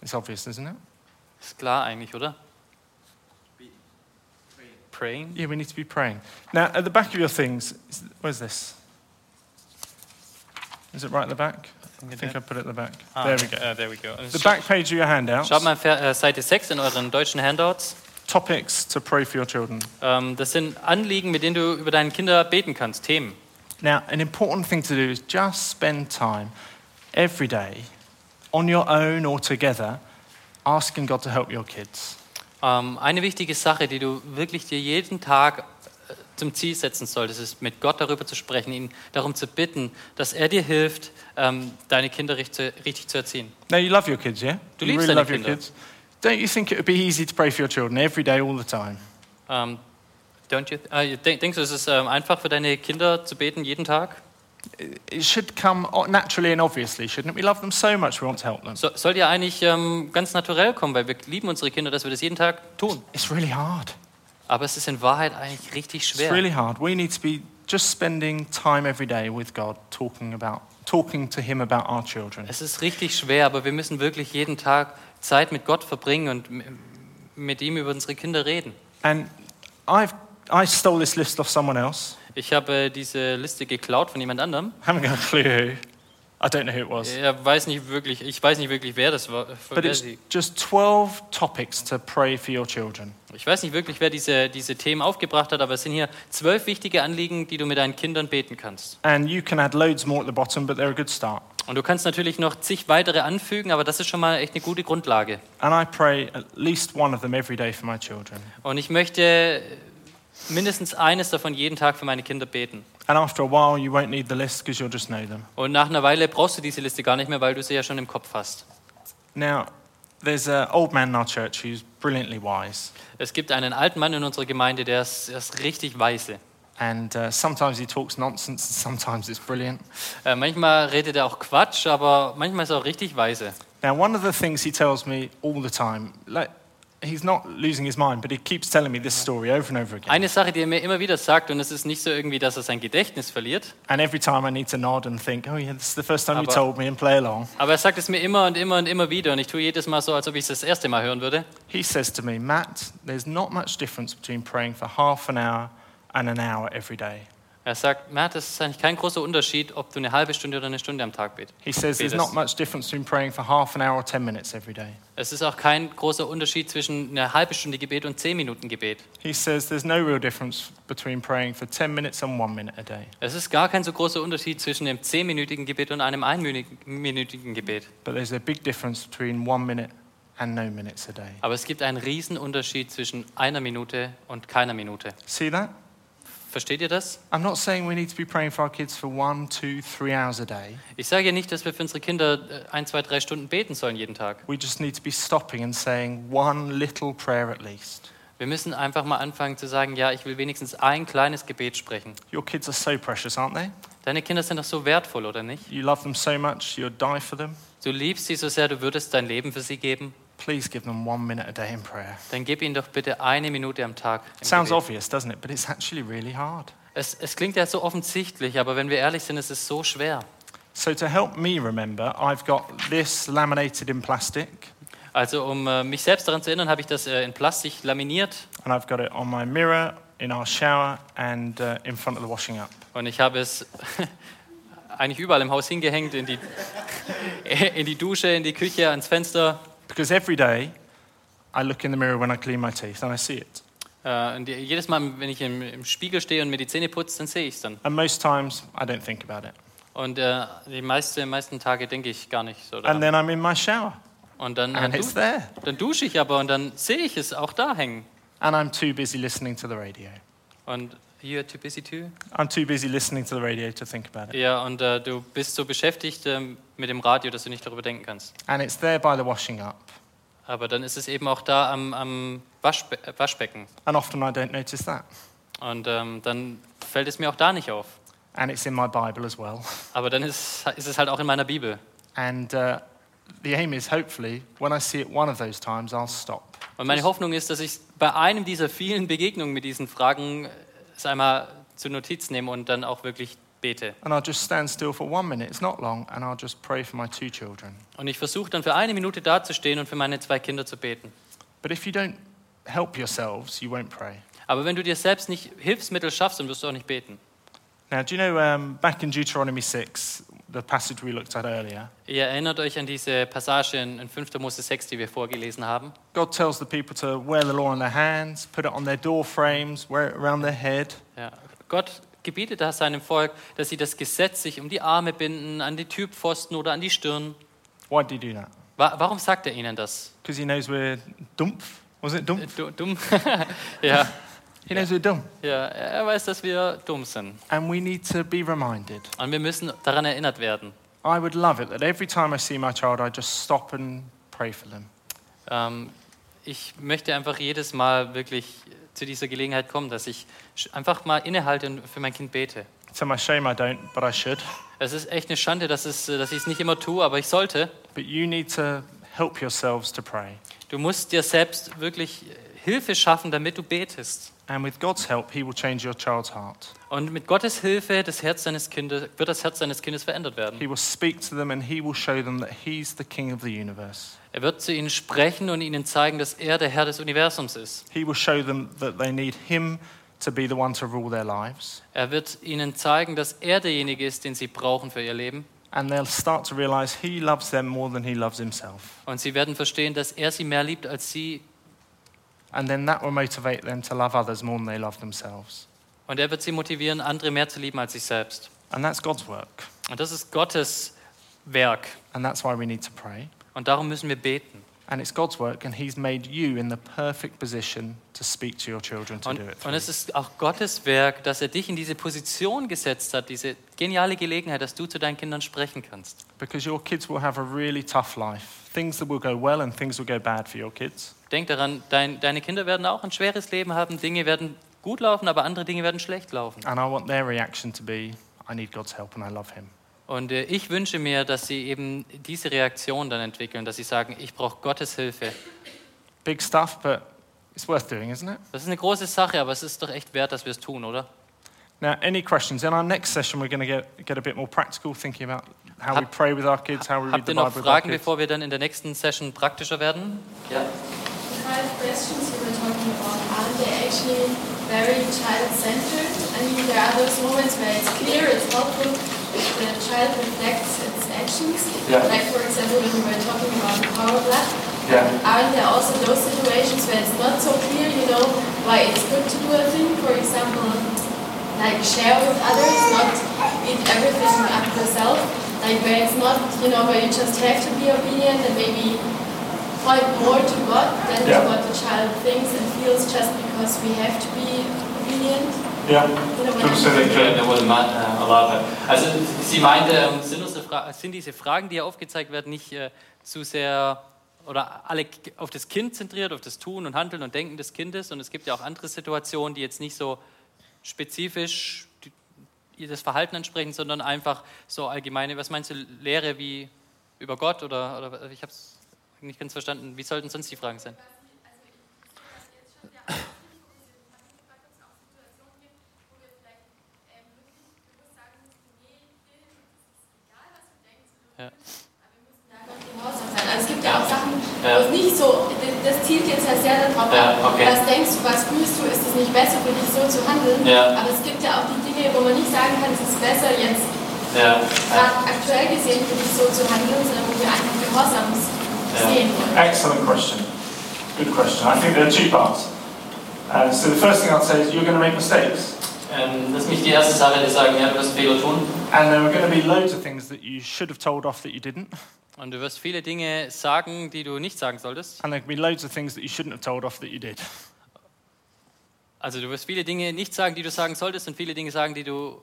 It's obvious, isn't it? Ist klar eigentlich, oder? Praying. Yeah, we need to be praying. Now, at the back of your things, where's this? Is it right at the back? I think I put it at the back. there we go. Uh, there we go. The back page of your handouts, Schaut mal äh, Seite 6 in euren deutschen Handouts. topics to pray for your children. Ähm, das sind Anliegen, mit denen du über deine Kinder beten kannst, Themen. Now, an important thing to do is just spend time every day on your own or together asking God to help your kids. Ähm, eine wichtige Sache, die du wirklich dir jeden Tag zum Ziel setzen solltest, ist mit Gott darüber zu sprechen, ihn darum zu bitten, dass er dir hilft, ähm, deine Kinder richtig, richtig zu erziehen. Now, you love your kids, yeah? Du you liebst really deine love your Kinder. kids. Don't you think it would be easy to pray for your children every day, all the time? Ähm, don't you, denk- denkst du, es ist ähm, einfach für deine Kinder zu beten jeden Tag? It should come naturally and obviously, shouldn't it? We love them so much, we want to help them. So, soll ja eigentlich ähm, ganz naturell kommen, weil wir lieben unsere Kinder, dass wir das jeden Tag tun. It's really hard. Aber es ist in Wahrheit eigentlich richtig It's schwer. really hard. We need to be just spending time every day with God, talking about, talking to Him about our children. Es ist richtig schwer, aber wir müssen wirklich jeden Tag Zeit mit Gott verbringen und mit ihm über unsere Kinder reden. And I've, I stole this list off someone else. Ich habe äh, diese Liste geklaut von jemand anderem. Haven't got a clue who. I don't know who it was. Er weiß nicht wirklich, ich weiß nicht wirklich, wer das war. But it's just 12 topics to pray for your children. Ich weiß nicht wirklich, wer diese, diese Themen aufgebracht hat, aber es sind hier zwölf wichtige Anliegen, die du mit deinen Kindern beten kannst. And you can add loads more at the bottom, but they're a good start. Und du kannst natürlich noch zig weitere anfügen, aber das ist schon mal echt eine gute Grundlage. And I pray at least one of them every day for my children. Und ich möchte mindestens eines davon jeden Tag für meine Kinder beten. Und nach einer Weile brauchst du diese Liste gar nicht mehr, weil du sie ja schon im Kopf hast. Now, there's an old man in our church who's brilliantly wise. Es gibt einen alten Mann in unserer Gemeinde, der ist, der ist richtig weise. And uh, sometimes he talks nonsense, sometimes it's brilliant. Äh, manchmal redet er auch Quatsch, aber manchmal ist er auch richtig weise. Now, one of the things he tells me all the time, like, he's not losing his mind, but he keeps telling me this story over and over again. Eine Sache, die er mir immer wieder sagt, und es ist nicht so irgendwie, dass er sein Gedächtnis verliert, And every time I need to nod and think, oh, yeah, this is the first time you Aber- told me, and play along. aber er sagt es mir immer und immer und immer wieder, und ich tue jedes Mal so, als ob ich es das erste Mal hören würde. He says to me, Matt, there's not much difference between praying for half an hour and an hour every day. Er sagt, Matt, es ist eigentlich kein großer Unterschied, ob du eine halbe Stunde oder eine Stunde am Tag bet- He says there's betest. not much difference between praying for half an hour or 10 minutes every day. Es ist auch kein großer Unterschied zwischen einer halben Stunde Gebet und zehn Minuten Gebet. He says there's no real difference between praying for 10 minutes and one minute a day. Es ist gar kein so großer Unterschied zwischen einem zehnminütigen Gebet und einem einminütigen Gebet. But there's a big difference between one minute and no minutes a day. Aber es gibt einen riesen Unterschied zwischen einer Minute und keiner Minute. See that? Versteht ihr das? I'm not saying we need to be praying for our kids for one, two, three hours a day. Ich sage ja nicht, dass wir für unsere Kinder äh, ein, zwei, drei Stunden beten sollen jeden Tag. We just need to be stopping and saying one little prayer at least. Wir müssen einfach mal anfangen zu sagen, ja, ich will wenigstens ein kleines Gebet sprechen. Your kids are so precious, aren't they? Deine Kinder sind doch so wertvoll, oder nicht? You love them so much, you'd die for them. Du liebst sie so sehr, du würdest dein Leben für sie geben. Please give them one minute a day in prayer. Dann gib ihnen doch bitte eine Minute am Tag. im Sounds Gebet. obvious, doesn't it? But it's actually really hard. Es, es klingt ja so offensichtlich, aber wenn wir ehrlich sind, ist es so schwer. So, to help me remember, I've got this laminated in plastic, Also um äh, mich selbst daran zu erinnern, habe ich das äh, in Plastik laminiert and I've got it on my mirror, in our shower, and uh, in front of the washing up. und ich habe es eigentlich überall im Haus hingehängt, in die, in die Dusche, in die Küche, ans Fenster. Because every day I look in the mirror when I clean my teeth and I see it. Äh, und jedes Mal, wenn ich im, im Spiegel stehe und mir die Zähne putze, dann sehe ich es dann. And most times I don't think about it. Und äh, die meiste, meisten Tage denke ich gar nicht so And daran. then I'm in my shower Und dann, and it's du, there. dann dusche ich aber und dann sehe ich es auch da hängen. And I'm too busy listening to the radio. Und you're too busy too? I'm too busy listening to the radio to think about it. Ja, und äh, du bist so beschäftigt ähm, mit dem Radio, dass du nicht darüber denken kannst. And it's there by the washing up. Aber dann ist es eben auch da am, am Waschbe äh, Waschbecken. And often I don't notice that. Und ähm, dann fällt es mir auch da nicht auf. And it's in my Bible as well. Aber dann ist, ist es halt auch in meiner Bibel. And uh, the aim is hopefully when I see it one of those times, I'll stop. Und meine Hoffnung ist, dass ich bei einem dieser vielen Begegnungen mit diesen Fragen äh, es einmal zur Notiz nehme und dann auch wirklich bete. And I'll just stand still for one minute. It's not long. And I'll just pray for my two children. Und ich versuche dann für eine Minute dazustehen und für meine zwei Kinder zu beten. But if you don't help yourselves, you won't pray. Aber wenn du dir selbst nicht Hilfsmittel schaffst, dann wirst du auch nicht beten. Now, do you know um, back in Deuteronomy 6, the passage we looked at earlier, Ihr erinnert euch an diese Passage in, in 5. Mose 6, die wir vorgelesen haben. God tells the people to wear the law on their hands, put it on their door frames, wear it around their head. Ja. Gott gebietet da seinem Volk, dass sie das Gesetz sich um die Arme binden, an die Türpfosten oder an die Stirn. Why did he do that? Wa warum sagt er ihnen das? Because he knows we're dumpf. Was it dumpf? du- Dumm? ja, He knows we're dumb. ja, er weiß, dass wir dumm sind. And we need to be reminded. Und wir müssen daran erinnert werden. I would love it that every time I see my child, I just stop and pray for them. Ähm, ich möchte einfach jedes Mal wirklich zu dieser Gelegenheit kommen, dass ich einfach mal innehalte und für mein Kind bete. To my shame, I don't, but I should. Es ist echt eine Schande, dass, es, dass ich es nicht immer tue, aber ich sollte. But you need to help yourselves to pray. Du musst dir selbst wirklich Hilfe schaffen, damit du betest. And with God's help, He will change your child's heart. Und mit Gottes Hilfe das Herz deines Kindes, wird das Herz deines Kindes verändert werden. He will speak to them and He will show them that He's the King of the universe. Er wird zu ihnen sprechen und ihnen zeigen, dass er der Herr des Universums ist. He will show them that they need Him to be the one to rule their lives. Er wird ihnen zeigen, dass er derjenige ist, den sie brauchen für ihr Leben. And they'll start to realize He loves them more than He loves Himself. Und sie werden verstehen, dass er sie mehr liebt als sie. And then that will motivate them to love others more than they love themselves. Und er wird sie motivieren, andere mehr zu lieben als sich selbst. And that's God's work. Und das ist Gottes Werk. And that's why we need to pray. Und darum müssen wir beten. And it's God's work, and He's made you in the perfect position to speak to your children to Und, do it. und es ist auch Gottes Werk, dass er dich in diese Position gesetzt hat, diese geniale Gelegenheit, dass du zu deinen Kindern sprechen kannst. Because your kids will have a really tough life. Things that will go well and things will go bad for your kids. Denk daran, dein, deine Kinder werden auch ein schweres Leben haben. Dinge werden gut laufen, aber andere Dinge werden schlecht laufen. And I want their reaction to be, I need God's help and I love Him. Und äh, ich wünsche mir, dass sie eben diese Reaktion dann entwickeln, dass sie sagen, ich brauche Gottes Hilfe. Big stuff, but it's worth doing, isn't it? Das ist eine große Sache, aber es ist doch echt wert, dass wir es tun, oder? Now, any questions? In our next session, we're going to get, get a bit more practical, thinking about how we Hab- pray with our kids, how we read Habt the ihr Bible noch with our Fragen, kids. bevor wir dann in der nächsten Session praktischer werden? Ja. five questions you were talking about, are they actually very child-centered. I mean, there are those moments where it's clear, it's helpful the child reflects its actions. Yeah. Like, for example, when we were talking about the power blood. Yeah. Aren't there also those situations where it's not so clear, you know, why it's good to do a thing? For example, like share with others, not eat everything up yourself. Like where it's not, you know, where you just have to be obedient and maybe point more to God than Yeah. to what the child thinks and feels just because we have to be obedient. Ja nicht Ja, der wurde mal äh. Also sie meinte, ähm, sind, sind diese Fragen, die hier aufgezeigt werden, nicht äh, zu sehr oder alle auf das Kind zentriert, auf das Tun und Handeln und Denken des Kindes. Und es gibt ja auch andere Situationen, die jetzt nicht so spezifisch das Verhalten ansprechen, sondern einfach so allgemeine, was meinst du, Lehre wie über Gott oder, oder ich habe es nicht ganz verstanden. Wie sollten sonst die Fragen sein? Ja. Also es gibt ja auch Sachen, Ja. wo es nicht so, das zielt jetzt ja sehr darauf Ja, ab, okay. was denkst du, was fühlst du, ist es nicht besser für dich so zu handeln? Ja. Aber es gibt ja auch die Dinge, wo man nicht sagen kann, es ist besser jetzt Ja. gerade aktuell gesehen für dich so zu handeln, sondern wo wir einfach Gehorsam sehen. Excellent question. Good question. I think there are two parts. Uh, so the first thing I'd say is you're going to make mistakes. Ähm, das ist nicht die erste Sache, die sagen, ja, du wirst Fehler tun. And there are going to be loads of things that you should have told off that you didn't. Und du wirst viele Dinge sagen, die du nicht sagen solltest. And there can be loads of things that you shouldn't have told off that you did. Also du wirst viele Dinge nicht sagen, die du sagen solltest und viele Dinge sagen, die du...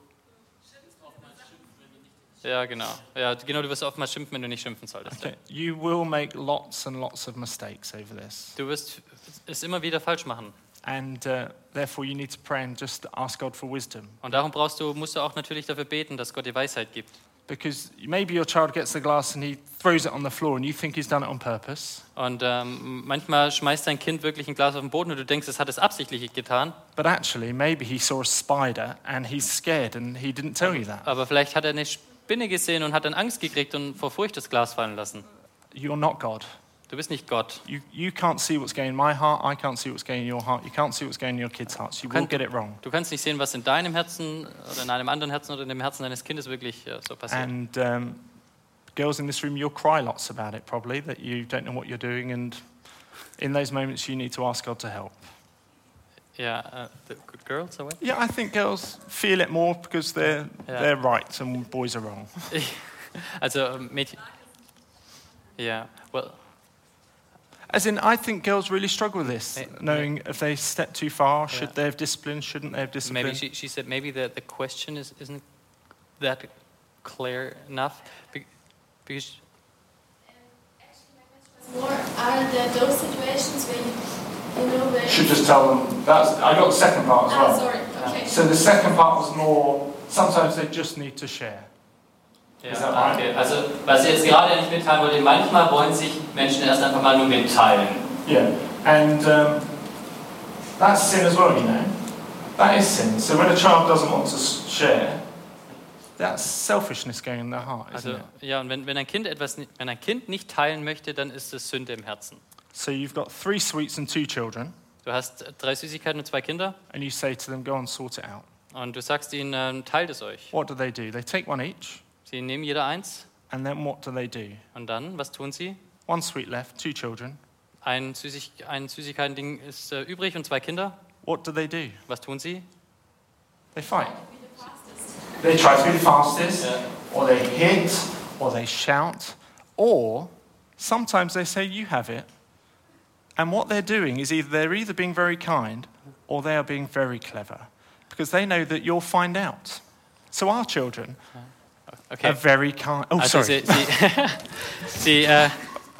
Ja, genau. Ja, genau, du wirst oftmals schimpfen, wenn du nicht schimpfen solltest. Okay. You will make lots and lots of mistakes over this. Du wirst es immer wieder falsch machen. And uh, therefore, you need to pray and just ask God for wisdom. Und darum brauchst du, musst du auch natürlich dafür beten, dass Gott dir Weisheit gibt. Because maybe your child gets the glass and he throws it on the floor and you think he's done it on purpose. Und ähm, manchmal schmeißt dein Kind wirklich ein Glas auf den Boden und du denkst, es hat es absichtlich getan. But actually, maybe he saw a spider and he's scared and he didn't tell you that. Aber vielleicht hat er eine Spinne gesehen und hat dann Angst gekriegt und vor Furcht das Glas fallen lassen. You're not God. Du bist nicht Gott. You, you can't see what's going in my heart. I can't see what's going in your heart. You can't see what's going in your kids' hearts. You will get it wrong. Du kannst nicht sehen, was in deinem Herzen oder in einem anderen Herzen oder in dem Herzen deines Kindes wirklich äh, so passiert. And um, girls in this room, you'll cry lots about it probably, that you don't know what you're doing. And in those moments, you need to ask God to help. Äh, the good girls, or what? Yeah, I think girls feel it more because they're, Yeah. they're right and boys are wrong. Also Mädchen. Ja, well, As in, I think girls really struggle with this, Eh, knowing if they step too far, should Yeah. they have discipline, shouldn't they have discipline? maybe she, she said maybe the, the question is, isn't that clear enough Be- because More are there those situations where you, you know where Should just tell them. That's, I got the second part as Ah, well. sorry. Okay. So the second part was more, sometimes they just need to share. Ja, okay. Also, was ich jetzt gerade nicht mitteilen wollte, manchmal wollen sich Menschen erst einfach mal nur mitteilen. Yeah, and um, that's sin as well, you know. That is sin. So when a child doesn't want to share, that's selfishness going in their heart, isn't Also, it? ja, und wenn, wenn, ein kind etwas, wenn ein Kind nicht teilen möchte, dann ist es Sünde im Herzen. So you've got three sweets and two children, Du hast drei Süßigkeiten und zwei Kinder and you say to them, go and sort it out. und du sagst ihnen, teilt es euch. What do they do? They take one each, Sie nehmen jeder eins and then what do they do? und dann, was tun sie? One sweet left, two children. Ein, Süßig ein Süßigkeiten-Ding ist äh, übrig und zwei Kinder. What do they do? Was tun sie? They fight. They try to be the fastest, Ja. or they hit, or they shout, or sometimes they say, You have it. And what they're doing is either they're either being very kind or they are being very clever because they know that you'll find out. So our children Okay. are very kind. Oh, Also sorry. sie, sie, sie äh,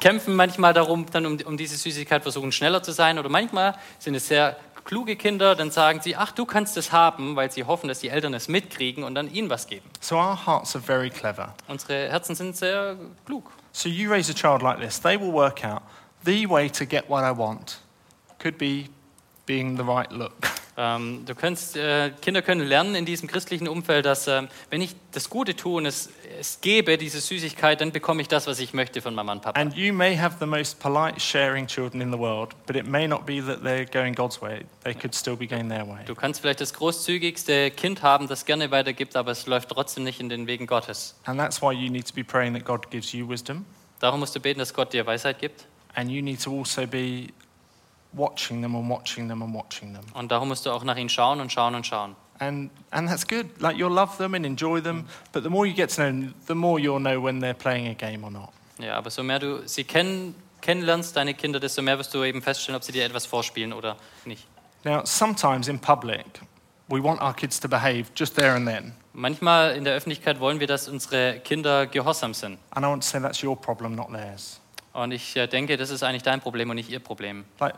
kämpfen manchmal darum, dann um, um diese Süßigkeit versuchen schneller zu sein oder manchmal sind es sehr kluge Kinder, dann sagen sie, ach du kannst es haben, weil sie hoffen, dass die Eltern es mitkriegen und dann ihnen was geben. So our hearts are very clever. Unsere Herzen sind sehr klug. So you raise a child like this, they will work out the way to get what I want could be being the right look. Ähm, du kannst, äh, Kinder können lernen in diesem christlichen Umfeld, dass ähm, wenn ich das Gute tue und es, es gebe, diese Süßigkeit, dann bekomme ich das, was ich möchte von Mama und Papa. And you may have the most polite, sharing children in the world, but it may not be that they're going God's way. They could still be going their way. Du kannst vielleicht das großzügigste Kind haben, das gerne weitergibt, aber es läuft trotzdem nicht in den Wegen Gottes. And that's why you need to be praying that God gives you wisdom. Darum musst du beten, dass Gott dir Weisheit gibt. And you need to also be watching them and watching them and watching them. Und darum musst du auch nach ihnen schauen und schauen und schauen. And, and that's good. Like you'll love them and enjoy them, but the more you get to know them, the more you'll know when they're playing a game or not. Ja, aber so mehr du sie kennen, kennenlernst, deine Kinder, desto mehr wirst du eben feststellen, ob sie dir etwas vorspielen oder nicht. Now, sometimes in public, we want our kids to behave just there and then. Manchmal in der Öffentlichkeit wollen wir, dass unsere Kinder gehorsam sind. And I want to say that's your problem, not theirs. Und ich äh, denke, das ist eigentlich dein Problem und nicht ihr Problem. Like,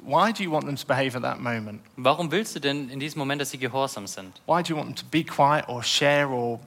why do you want them to behave at that moment? Warum willst du denn in diesem Moment, dass sie gehorsam sind? Why do you want them to be quiet or share or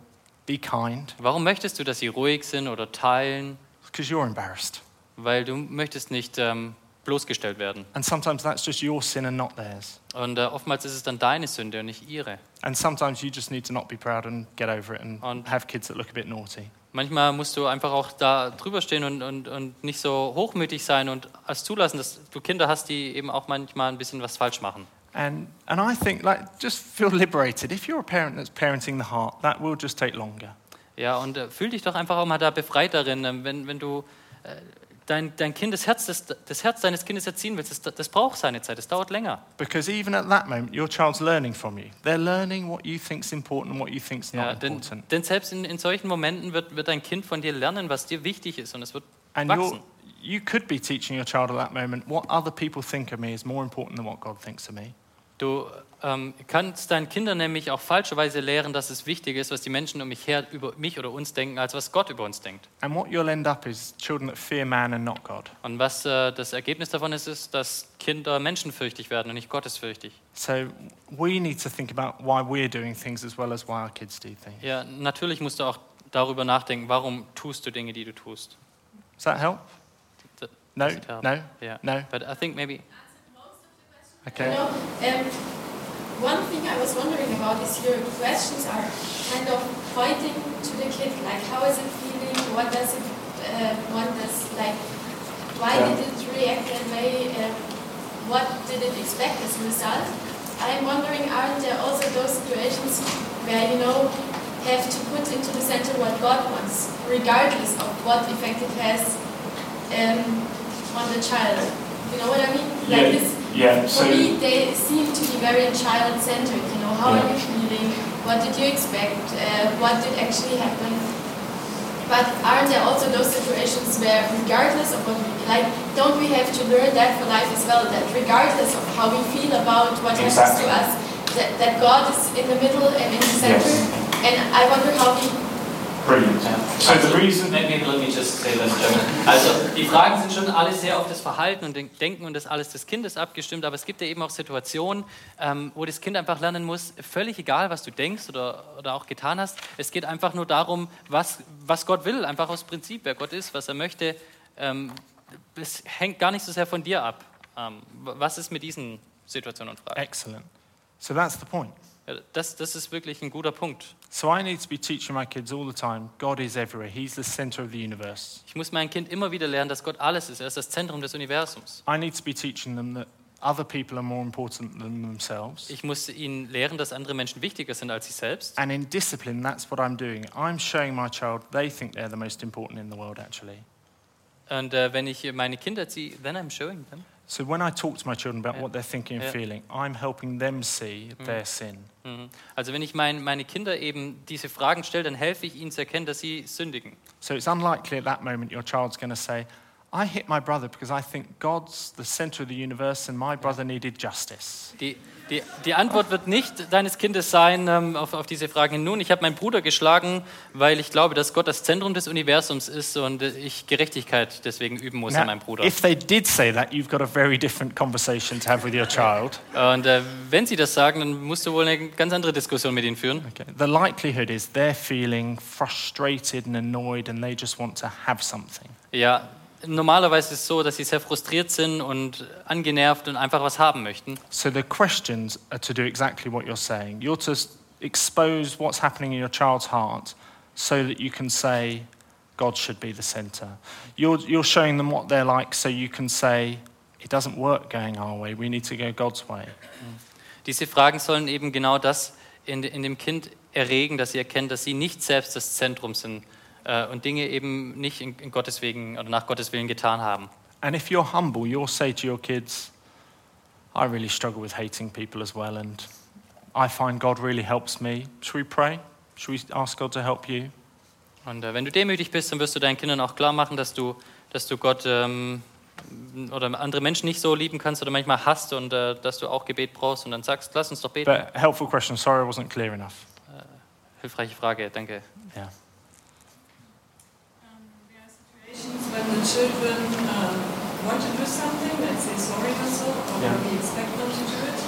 be kind? Warum möchtest du, dass sie ruhig sind oder teilen? Because you're embarrassed. Weil du möchtest nicht ähm, bloßgestellt werden. And sometimes that's just your sin and not theirs. Und äh, oftmals ist es dann deine Sünde und nicht ihre. And sometimes you just need to not be proud and get over it and Und- have kids that look a bit naughty. Manchmal musst du einfach auch da drüber stehen und, und, und nicht so hochmütig sein und es zulassen, dass du Kinder hast, die eben auch manchmal ein bisschen was falsch machen. And, and I think, like, just feel liberated. If you're a parent that's parenting the heart, that will just take longer. Ja, und äh, fühl dich doch einfach auch mal da befreit darin, ähm, wenn, wenn du äh, dein, dein Kind, das Herz, das, das Herz deines Kindes erziehen willst, das, das braucht seine Zeit, das dauert länger. Because even at that moment, your child's learning from you. They're learning what you think's important and what you think's Ja, not denn, important. denn selbst in, in solchen Momenten wird, wird dein Kind von dir lernen, was dir wichtig ist und es wird And wachsen. you could be teaching your child at that moment what other people think of me is more important than what God thinks of me. Du ähm, kannst deinen Kindern nämlich auch falscherweise lehren, dass es wichtig ist, was die Menschen um mich her über mich oder uns denken, als was Gott über uns denkt. And what you'll end up is children that fear man and not God. Und was äh, das Ergebnis davon ist, ist, dass Kinder menschenfürchtig werden und nicht gottesfürchtig. So we need to think about why we're doing things as well as why our kids do things. Ja, natürlich musst du auch darüber nachdenken, warum tust du Dinge, die du tust. Does that help? No? does it help? No? Yeah. No? But I think maybe Okay. You know, um, one thing I was wondering about is your questions are kind of pointing to the kid, like how is it feeling, what does it, uh, what does, like, why Yeah. did it react that way, um, what did it expect as a result? I'm wondering, aren't there also those situations where, you know, have to put into the center what God wants, regardless of what effect it has um, on the child? You know what I mean? Like Yeah, this, yeah, for me, they seem to be very child-centered. You know, how Yeah. are you feeling? What did you expect? Uh, what did actually happen? But aren't there also those situations where, regardless of what we like, don't we have to learn that for life as well? That regardless of how we feel about what happens to us, that, that God is in the middle and in the center. Yes. And I wonder how we Brilliant. So the reason. Maybe let me just say this in German. Also die Fragen sind schon alle sehr auf das Verhalten und den- Denken und das alles des Kindes abgestimmt, aber es gibt ja eben auch Situationen, ähm, wo das Kind einfach lernen muss, völlig egal, was du denkst oder, oder auch getan hast, es geht einfach nur darum, was, was Gott will, einfach aus Prinzip, wer Gott ist, was er möchte. Ähm, es hängt gar nicht so sehr von dir ab. Ähm, was ist mit diesen Situationen und Fragen? Excellent. So that's the point. Das, das ist wirklich ein guter Punkt. So I need to be teaching my kids all the time God is everywhere. He's the center of the universe. Ich muss mein Kind immer wieder lernen, dass Gott alles ist. Er ist das Zentrum des Universums. I need to be teaching them that other people are more important than themselves. Ich muss ihnen lehren, dass andere Menschen wichtiger sind als sie selbst. And in discipline, that's what I'm doing. I'm showing my child they think they're the most important in the world, actually. Und äh, wenn ich meine Kinder ziehe, then I'm showing them. So when I talk to my children about Yeah. what they're thinking and Yeah. feeling, I'm helping them see their sin. Mhm. Also wenn ich mein, meine Kinder eben diese Fragen stelle, dann helfe ich ihnen zu erkennen, dass sie sündigen. So it's unlikely at that moment your child's going to say, I hit my brother because I think God's the center of the universe and my brother needed justice. Die, die, die Antwort wird nicht deines Kindes sein ähm, auf, auf diese Fragen hin. Nun, ich habe meinen Bruder geschlagen, weil ich glaube, dass Gott das Zentrum des Universums ist und ich Gerechtigkeit deswegen üben muss an Now, meinem Bruder. if they did say that, you've got a very different conversation to have with your child. Und äh, wenn sie das sagen, dann musst du wohl eine ganz andere Diskussion mit ihnen führen. Okay. The likelihood is they're feeling frustrated and annoyed and they just want to have something. Ja, normalerweise ist es so, dass sie sehr frustriert sind und angenervt und einfach was haben möchten. So the questions are to do exactly what you're saying. You're to expose what's happening in your child's heart so that you can say, God should be the center. You're, you're showing them what they're like so you can say, it doesn't work going our way. We need to go God's way. Diese Fragen sollen eben genau das in, in dem Kind erregen, dass sie erkennt, dass sie nicht selbst das Zentrum sind äh, und Dinge eben nicht in, in Gottes Wegen oder nach Gottes Willen getan haben. And if you're humble, you'll say to your kids, I really struggle with hating people as well, and I find God really helps me. Should we pray? Should we ask God to help you? Und äh, wenn du demütig bist, dann wirst du deinen Kindern auch klar machen, dass du, dass du Gott ähm, oder andere Menschen nicht so lieben kannst oder manchmal hasst und äh, dass du auch Gebet brauchst und dann sagst, lass uns doch beten. But helpful question. Sorry I wasn't clear enough. Hilfreiche Frage, danke. Yeah. When the children um, want to do something, let's say sorry or so, or Yeah. we expect them to do it.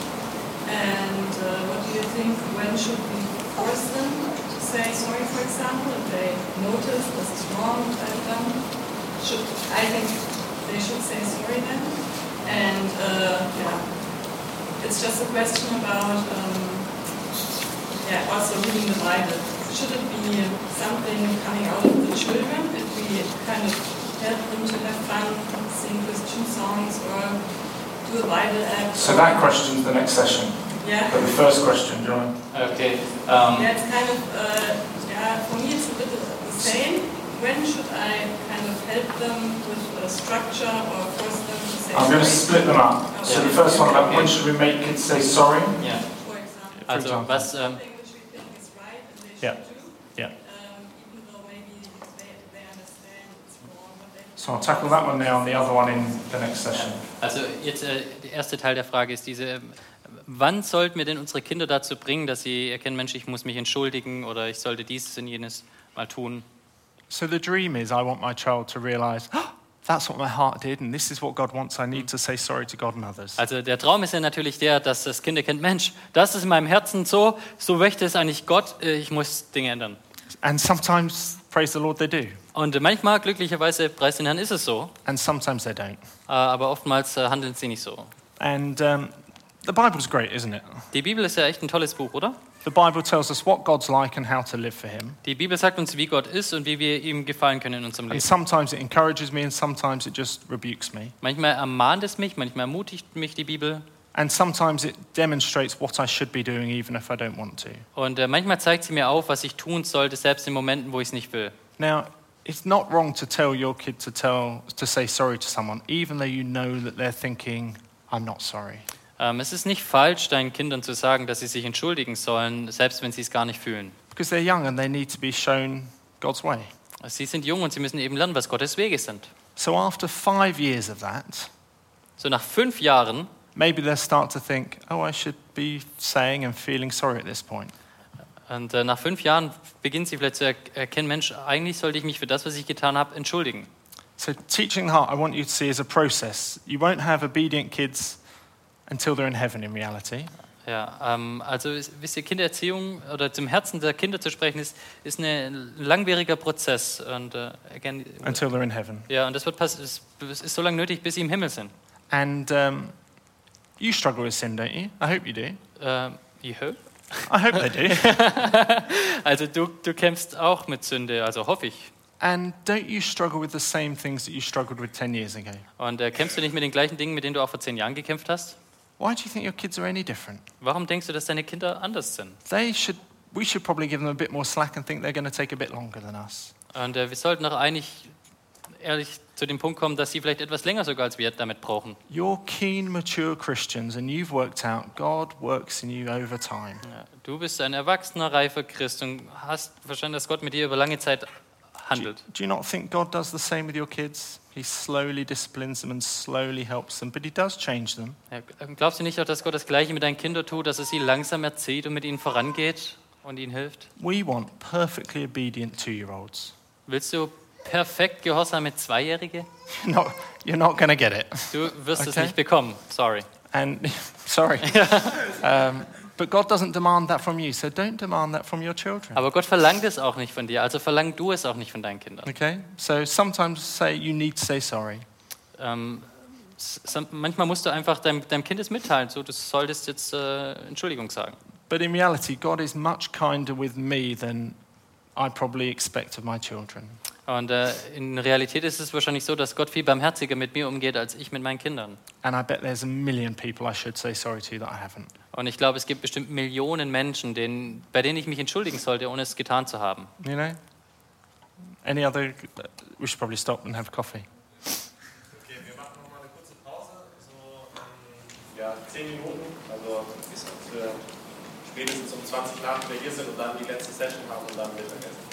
And uh, what do you think, when should we force them to say sorry, for example, if they notice this is wrong, what I've done? Should, I think they should say sorry then. And uh, yeah, it's just a question about um, yeah, also reading the Bible. Should it be something coming out of the children if we kind of help them to have fun, sing Christian songs or do a Bible app? So that question's the next session. Yeah. But the first question, John. Okay. ähm, Yeah, it's kind of, uh, yeah, for me it's a bit the same. When should I kind of help them with a structure or force them to say I'm going to split them up. So the first one about when should we make kids say sorry? Yeah. For example. Also example. was, ähm, but they So I'll tackle that one now and the other one in the next session. Also jetzt äh, der erste Teil der Frage ist diese, ähm, wann sollten wir denn unsere Kinder dazu bringen, dass sie erkennen, Mensch, ich muss mich entschuldigen oder ich sollte dieses und jenes mal tun. So the dream is I want my child to realize, "Oh, that's what my heart did and this is what God wants. I need to say sorry to God and others. Also der Traum ist ja natürlich der, dass das Kind erkennt, Mensch, das ist in meinem Herzen so, so möchte es eigentlich Gott, äh, ich muss Dinge ändern. And sometimes, praise the Lord, they do. Und manchmal, glücklicherweise, preis den Herrn, ist es so, And sometimes they don't. äh, aber oftmals äh, handeln sie nicht so. And um, the Bible's great, isn't it? Die Bibel ist ja echt ein tolles Buch, oder? The Bible tells us what God's like and how to live for Him. Die Bibel sagt uns, wie Gott ist und wie wir ihm gefallen können in unserem And Leben. sometimes it encourages me and sometimes it just rebukes me. Manchmal ermahnt es mich, manchmal ermutigt mich die Bibel And sometimes it demonstrates what I should be doing even if I don't want to. und äh, manchmal zeigt sie mir auf, was ich tun sollte, selbst in Momenten, wo ich es nicht will. Now, it's not wrong to tell your kid to tell to say sorry to someone, even though you know that they're thinking, "I'm not sorry." Ähm, es ist nicht falsch, deinen Kindern zu sagen, dass sie sich entschuldigen sollen, selbst wenn sie es gar nicht fühlen. Because they're young and they need to be shown God's way. Sie sind jung und sie müssen eben lernen, was Gottes Wege sind. So after five years of that, So nach fünf Jahren maybe they'll start to think, "Oh, I should be saying and feeling sorry at this point." und äh, nach fünf Jahren beginnen sie vielleicht zu er erkennen, Mensch, eigentlich sollte ich mich für das, was ich getan habe, entschuldigen. So teaching the heart, I want you to see as a process. You won't have obedient kids until they're in heaven. In reality, Ja, ähm, also wisst ihr, Kindererziehung oder zum Herzen der Kinder zu sprechen, ist, ist ein langwieriger Prozess. Und, äh, again, until they're in heaven. ja, und das wird pass es ist so lange nötig, bis sie im Himmel sind. And um, you struggle with sin, don't you? I hope you do. Äh, Juhu. I hope they do. Also du, du kämpfst auch mit Sünde, also hoffe ich. And don't you struggle with the same things that you struggled with 10 years ago? Und äh, kämpfst du nicht mit den gleichen Dingen, mit denen du auch vor zehn Jahren gekämpft hast? Why do you think your kids are any different? Warum denkst du, dass deine Kinder anders sind? They should, we should probably give them a bit more slack and think they're going to take a bit longer than us. Und äh, wir sollten auch eigentlich ehrlich zu dem Punkt kommen, dass sie vielleicht etwas länger sogar als wir damit brauchen. You're keen, mature Christians, and you've worked out God works in you over time. Ja, du bist ein erwachsener, reifer Christ und hast verstanden, dass Gott mit dir über lange Zeit handelt. do you not think God does the same with your kids? He slowly disciplines them and slowly helps them, but He does change them. Glaubst du nicht auch, dass Gott das Gleiche mit deinen Kindern tut, dass er sie langsam erzieht und mit ihnen vorangeht und ihnen hilft? We want perfectly obedient two year olds. Willst du perfekt gehorsame Zweijährige? Not, you're not going to get it. Du wirst es Okay. nicht bekommen. Sorry. And sorry. um, But God doesn't demand that from you, so don't demand that from your children. Aber Gott verlangt es auch nicht von dir, also verlang du es auch nicht von deinen Kindern. Okay? So sometimes say you need to say sorry. Ähm, manchmal musst du einfach deinem, deinem Kind es mitteilen, so du solltest jetzt äh, Entschuldigung sagen. But in reality, God is much kinder with me than I probably expect of my children. Und äh, in Realität ist es wahrscheinlich so, dass Gott viel barmherziger mit mir umgeht als ich mit meinen Kindern. And I bet there's a million people I should say sorry to that I haven't. Und ich glaube, es gibt bestimmt Millionen Menschen, denen, bei denen ich mich entschuldigen sollte, ohne es getan zu haben. You know? Any other? We should probably stop and have coffee. Okay, wir machen nochmal eine kurze Pause, so ähm, ja, 10 Minuten, also bis für spätestens um 20 nach wir hier sind und dann die letzte Session haben und dann Mittagessen.